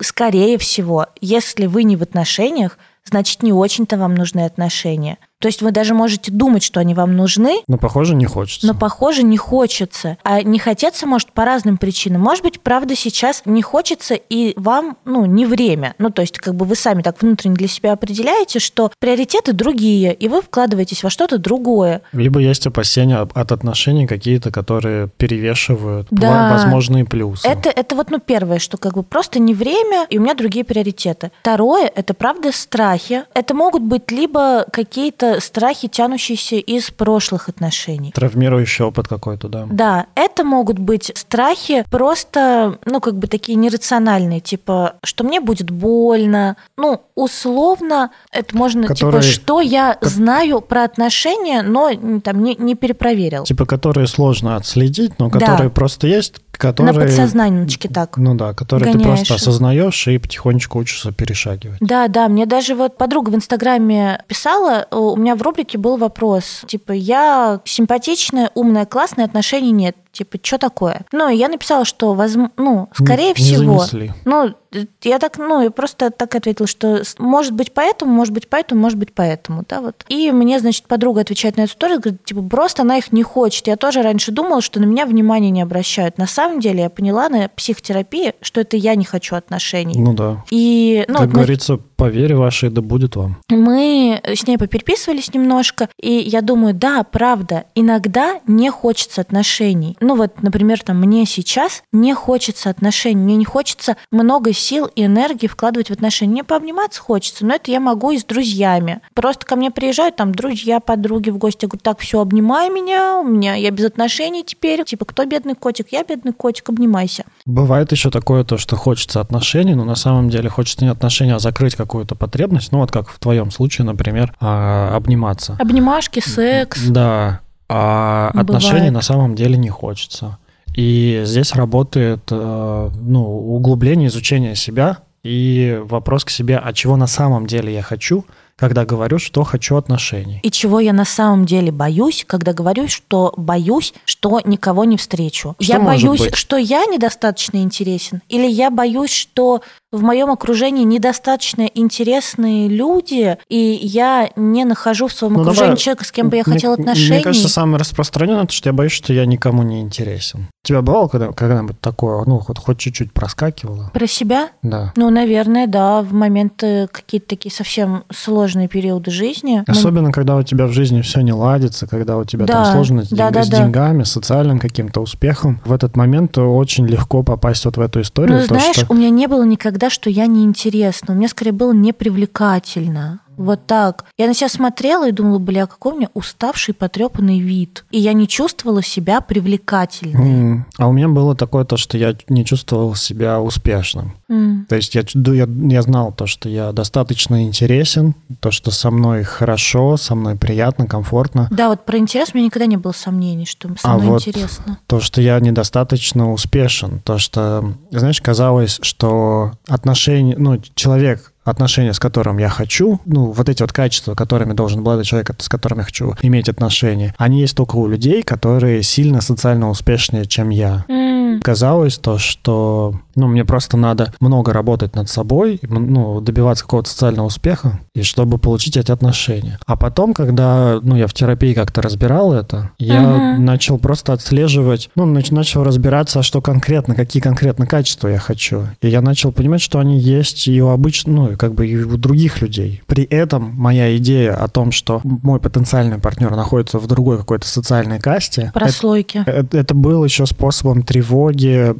скорее всего, если вы не в отношениях, значит, не очень-то вам нужны отношения. То есть вы даже можете думать, что они вам нужны, но похоже не хочется. но, похоже, не хочется. А не хотеться может по разным причинам. Может быть, правда, сейчас не хочется, и вам, ну, не время. Ну, то есть, как бы вы сами так внутренне для себя определяете, что приоритеты другие, и вы вкладываетесь во что-то другое. Либо есть опасения от отношений какие-то, которые перевешивают Да. во- возможные плюсы. Это, это вот, ну, первое, что как бы просто не время, и у меня другие приоритеты. Второе, это правда страхи. Это могут быть либо какие-то страхи, тянущиеся из прошлых отношений. Травмирующий опыт какой-то, да. Да, это могут быть страхи просто, ну, как бы такие нерациональные, типа, что мне будет больно. Ну, условно, это можно, Которые- типа, что я знаю про отношения, но там не, не перепроверил. Типа, которые сложно отследить, но Да. которые просто есть, которые... На подсознаночке так. Ну да, которые ты гоняешь просто их. осознаешь и потихонечку учишься перешагивать. Да, да, мне даже вот подруга в Инстаграме писала, у меня в рубрике был вопрос, типа, я симпатичная, умная, классная, отношений нет. Типа, что такое? Ну, я написала, что, возм... ну, скорее Не всего... занесли. Ну, я так, ну, я просто так ответила, что может быть поэтому, может быть поэтому, может быть поэтому, да, вот. И мне, значит, подруга отвечает на эту историю, говорит, типа, просто она их не хочет. Я тоже раньше думала, что на меня внимания не обращают. На самом деле я поняла на психотерапии, что это я не хочу отношений. Ну да. И, ну, как вот мы говорится, по вере вашей, да будет вам. мы с ней попереписывались немножко, и я думаю, да, правда, иногда не хочется отношений. Ну вот, например, там мне сейчас не хочется отношений, мне не хочется много сил и энергии вкладывать в отношения. Мне пообниматься хочется, но это я могу и с друзьями. Просто ко мне приезжают там друзья, подруги в гости, я говорю, так, все, обнимай меня, у меня я без отношений теперь. Типа, кто бедный котик? Я бедный котик, обнимайся. Бывает еще такое, то, что хочется отношений, но на самом деле хочется не отношения, а закрыть какую-то потребность. Ну вот как в твоем случае, например, а, обниматься. Обнимашки, секс. Да, а Бывает. отношений на самом деле не хочется. И здесь работает э, ну, углубление изучения себя и вопрос к себе, а чего на самом деле я хочу, когда говорю, что хочу отношений. И чего я на самом деле боюсь, когда говорю, что боюсь, что никого не встречу. Что я боюсь, быть? что я недостаточно интересен, или я боюсь, что в моем окружении недостаточно интересные люди, и я не нахожу в своем Ну, окружении давай, человека, с кем бы я Мне- хотела отношений. Мне кажется, самое распространенное, это что я боюсь, что я никому не интересен. У тебя бывало когда, когда-нибудь такое, ну, хоть, хоть чуть-чуть проскакивало? Про себя? Да. Ну, наверное, да, в моменты какие-то такие совсем сложные периоды жизни. Мы- Особенно, когда у тебя в жизни все не ладится, когда у тебя Да, там сложно с, да, да, с да. деньгами, социальным каким-то успехом. В этот момент очень легко попасть вот в эту историю. Ну, то, знаешь, что- у меня не было никогда, что я неинтересна. У меня скорее было непривлекательно. Вот так. Я на себя смотрела и думала, бля, какой у меня уставший, потрепанный вид. И я не чувствовала себя привлекательной. М, А у меня было такое то, что я не чувствовал себя успешным. М. То есть я, я, я знал то, что я достаточно интересен, то, что со мной хорошо, со мной приятно, комфортно. Да, вот про интерес у меня никогда не было сомнений, что со А мной вот интересно. То, что я недостаточно успешен, то, что, знаешь, казалось, что отношения, ну, человек, отношения, с которым я хочу, ну, вот эти вот качества, которыми должен обладать человек, с которым я хочу иметь отношения, они есть только у людей, которые сильно социально успешнее, чем я. М. Казалось то, что ну, мне просто надо много работать над собой, ну, добиваться какого-то социального успеха, и чтобы получить эти отношения. А потом, когда ну, я в терапии как-то разбирал это, я Мгм. начал просто отслеживать, ну, нач- начал разбираться, что конкретно, какие конкретно качества я хочу. И я начал понимать, что они есть и у обычных, ну, как бы и у других людей. При этом моя идея о том, что мой потенциальный партнер находится в другой какой-то социальной касте, Прослойки. это, это был еще способом тревоги,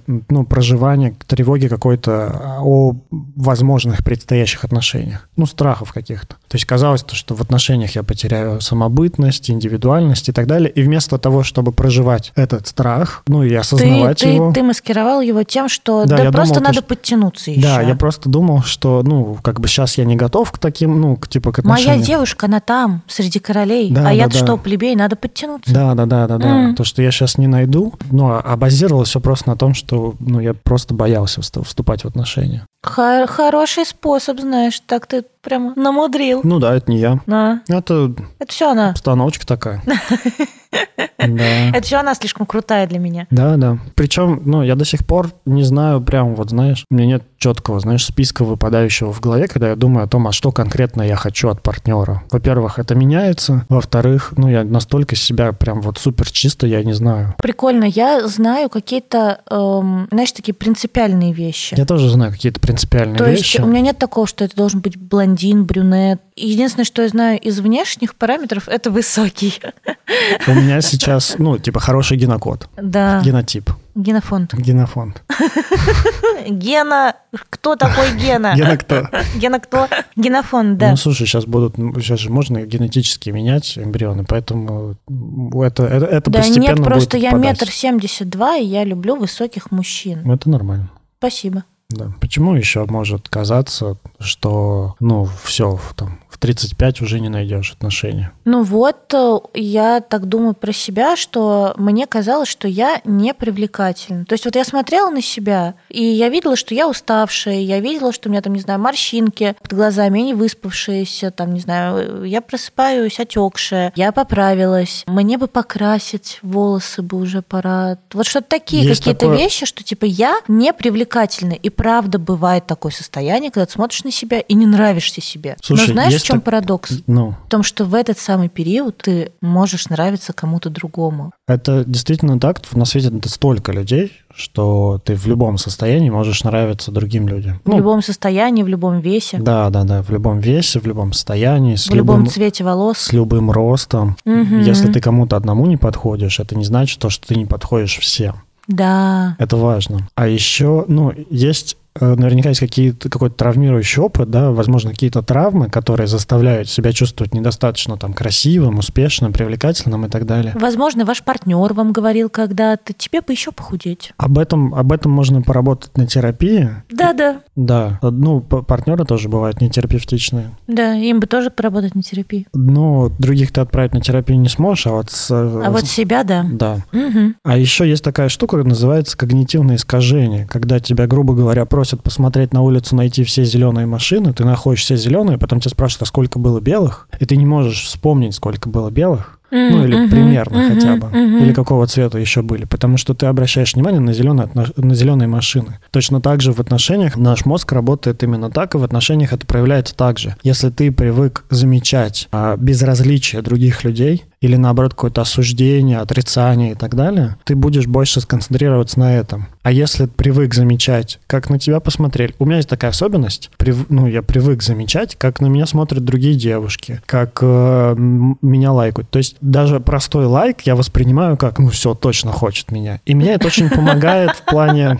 ну, проживания тревоги какой-то а, о возможных предстоящих отношениях. Ну, страхов каких-то. То есть казалось, то, что в отношениях я потеряю самобытность, индивидуальность и так далее. И вместо того, чтобы проживать этот страх, ну, и Ты, осознавать ты, его... ты маскировал его тем, что Да, да, просто думал, надо что- подтянуться еще. Да, я просто думал, что, ну, как бы сейчас я не готов к таким, ну, к, типа, к отношениям. Моя девушка, она там, среди королей. Да, а да, я-то да. что, плебей, надо подтянуться. Да, да, да, да, да. М. То, что я сейчас не найду. Ну, а а базировалось все просто на том, что ну, я просто боялся вст- вступать в отношения. Хор- хороший способ, знаешь, так ты прямо намудрил. Ну да, это не я. На. Это Это все она. обстановочка такая. Да. Это все она слишком крутая для меня. Да, да. Причем, ну, я до сих пор не знаю прям, вот знаешь, у меня нет четкого, знаешь, списка выпадающего в голове, когда я думаю о том, а что конкретно я хочу от партнера. Во-первых, это меняется. Во-вторых, ну, я настолько себя прям вот супер чисто, я не знаю. Прикольно, я знаю какие-то, эм, знаешь, такие принципиальные вещи. Я тоже знаю какие-то принципиальные То есть вещи. у меня нет такого, что это должен быть блондин, брюнет. Единственное, что я знаю из внешних параметров, это высокий. У меня сейчас, ну, типа, хороший генокод. Да, Генотип. генофонд. Генофонд. Гена, кто такой Гена? Гена кто? Гена кто? Генофонд, да. Ну, слушай, сейчас будут, ну, сейчас же можно генетически менять эмбрионы, поэтому это, это, это Да постепенно нет, просто будет я метр семьдесят два, и я люблю высоких мужчин. Ну, Это нормально. Спасибо. Да. Почему еще может казаться, что, ну, все, там, в 35 уже не найдешь отношения? Ну вот, э, я так думаю про себя, что мне казалось, что я не привлекательна. То есть вот я смотрела на себя, и я видела, что я уставшая, я видела, что у меня там, не знаю, морщинки под глазами, я не выспавшаяся, там, не знаю, я просыпаюсь отекшая, я поправилась, мне бы покрасить волосы бы уже пора. Вот что-то такие какие-то такое- вещи, что типа я не привлекательна. И правда бывает такое состояние, когда ты смотришь на себя и не нравишься себе. Слушай, Но знаешь, в чем так- парадокс? Ну, В том, что в этот самый период ты можешь нравиться кому-то другому. это действительно так. На свете столько людей, что ты в любом состоянии можешь нравиться другим людям. в любом состоянии, в любом весе, Да, да, да, в любом весе, в любом состоянии, с в любом любым, цвете волос. с любым ростом. Мгм. Если ты кому-то одному не подходишь, это не значит то, что ты не подходишь всем. Да. Это важно. А еще, ну, есть наверняка есть какие-то, какой-то травмирующий опыт, да, возможно, какие-то травмы, которые заставляют себя чувствовать недостаточно там красивым, успешным, привлекательным и так далее. Возможно, ваш партнер вам говорил когда-то, тебе бы еще похудеть. Об этом, об этом можно поработать на терапии. Да-да. Да, ну, п- партнеры тоже бывают нетерапевтичные. Да, им бы тоже поработать на терапии. Но других ты отправить на терапию не сможешь, а вот с... А вот себя, да. Да. Мгм. А еще есть такая штука, называется когнитивное искажение. Когда тебя, грубо говоря, просят посмотреть на улицу, найти все зеленые машины, ты находишь все зеленые, потом тебя спрашивают, а сколько было белых, и ты не можешь вспомнить, сколько было белых, ну или примерно мгм, хотя бы, мгм. или какого цвета еще были, потому что ты обращаешь внимание на зеленые, на зеленые машины. Точно так же в отношениях наш мозг работает именно так, и в отношениях это проявляется так же. Если ты привык замечать а, безразличие других людей, или наоборот какое-то осуждение, отрицание и так далее, ты будешь больше сконцентрироваться на этом. А если привык замечать, как на тебя посмотрели, у меня есть такая особенность, прив- ну я привык замечать, как на меня смотрят другие девушки, как э, меня лайкают. То есть даже простой лайк я воспринимаю как, ну все, точно хочет меня. И мне это очень помогает в плане,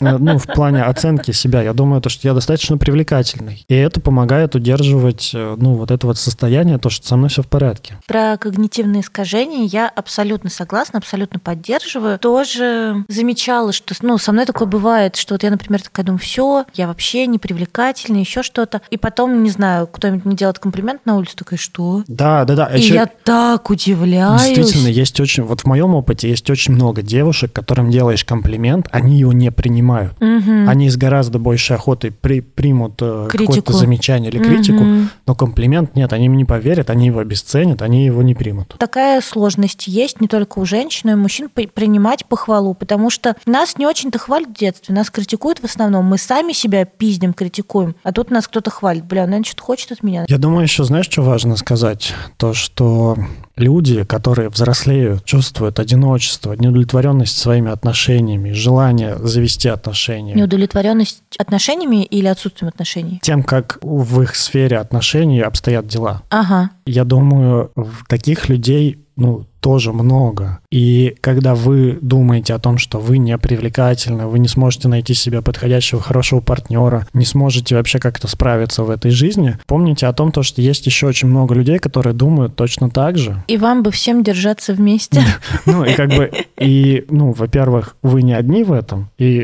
э, ну в плане оценки себя. Я думаю, то, что я достаточно привлекательный. И это помогает удерживать, э, ну вот это вот состояние, то, что со мной все в порядке. Про когнитивные искажения я абсолютно согласна, абсолютно поддерживаю. Тоже замечала, что ну, со мной такое бывает, что вот я, например, такая думаю, все, я вообще не привлекательна, еще что-то. И потом, не знаю, кто-нибудь мне делает комплимент на улице, такая, что? Да, да, да. И Еще- я так так удивляюсь. Действительно, есть очень... Вот в моем опыте есть очень много девушек, которым делаешь комплимент, они его не принимают. Мгм. Они с гораздо большей охотой при, примут э, Критику. какое-то замечание или критику, Мгм. но комплимент нет, они им не поверят, они его обесценят, они его не примут. Такая сложность есть не только у женщин, но и у мужчин при- принимать похвалу, потому что нас не очень-то хвалят в детстве, нас критикуют в основном, мы сами себя пиздим, критикуем, а тут нас кто-то хвалит, бля, наверное, что-то хочет от меня. Я думаю, еще знаешь, что важно сказать? То, что люди, которые взрослеют, чувствуют одиночество, неудовлетворенность своими отношениями, желание завести отношения, Неудовлетворенность отношениями или отсутствием отношений? тем, как в их сфере отношений обстоят дела. Ага. Я думаю, в таких людей ну, тоже много. И когда вы думаете о том, что вы не привлекательны, вы не сможете найти себе подходящего, хорошего партнера, не сможете вообще как-то справиться в этой жизни, помните о том, то, что есть еще очень много людей, которые думают точно так же. И вам бы всем держаться вместе. Ну, и как бы, и, ну, во-первых, вы не одни в этом, и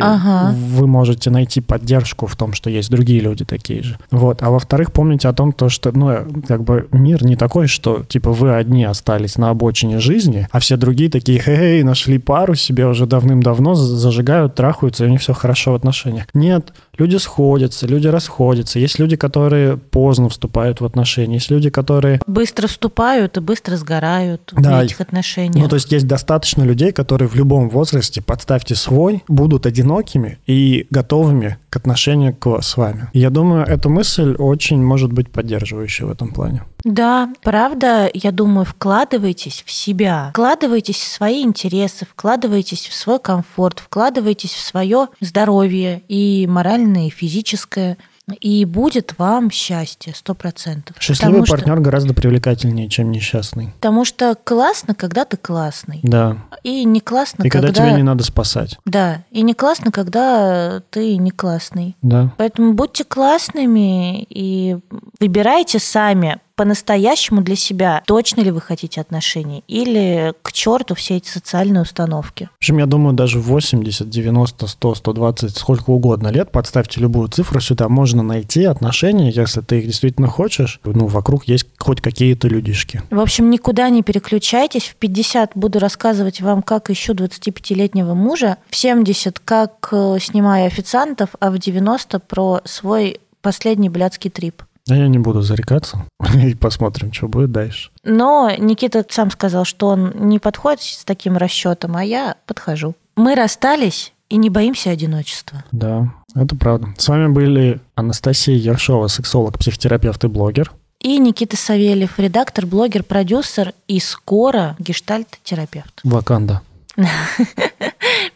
вы можете найти поддержку в том, что есть другие люди такие же. Вот. А во-вторых, помните о том, то, что, ну, как бы мир не такой, что, типа, вы одни остались на обочине жизни, а все другие такие, хей, нашли пару себе уже давным-давно, за- зажигают, трахаются, и у них все хорошо в отношениях. Нет, люди сходятся, люди расходятся. Есть люди, которые поздно вступают в отношения, есть люди, которые Быстро вступают и быстро сгорают Да. в этих отношениях. Ну, то есть есть достаточно людей, которые в любом возрасте, подставьте свой, будут одинокими и готовыми к отношению к с вами. Я думаю, эта мысль очень может быть поддерживающей в этом плане. Да, правда, я думаю, вкладывайтесь в себя, вкладывайтесь в свои интересы, вкладывайтесь в свой комфорт, вкладывайтесь в свое здоровье и моральное, и физическое, и будет вам счастье, сто процентов. Счастливый потому что, партнер гораздо привлекательнее, чем несчастный. потому что классно, когда ты классный, Да. и не классно, И когда, когда... тебя не надо спасать. Да, и не классно, когда ты не классный. Да. Поэтому будьте классными и выбирайте сами по-настоящему для себя, точно ли вы хотите отношений, или к черту все эти социальные установки. В общем, я думаю, даже 80, 90, 100, 120, сколько угодно лет, подставьте любую цифру сюда, можно найти отношения, если ты их действительно хочешь. Ну, вокруг есть хоть какие-то людишки. В общем, никуда не переключайтесь. В 50 буду рассказывать вам, как ищу 25-летнего мужа. В 70, как э, снимаю официантов, а в 90 про свой последний блядский трип. А я не буду зарекаться. И посмотрим, что будет дальше. Но Никита сам сказал, что он не подходит с таким расчетом, а я подхожу. Мы расстались и не боимся одиночества. Да, это правда. С вами были Анастасия Ершова, сексолог, психотерапевт и блогер. И Никита Савельев, редактор, блогер, продюсер и скоро гештальт-терапевт. Ваканда.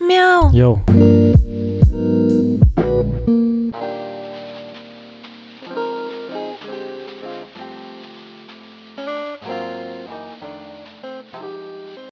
Мяу! Йоу.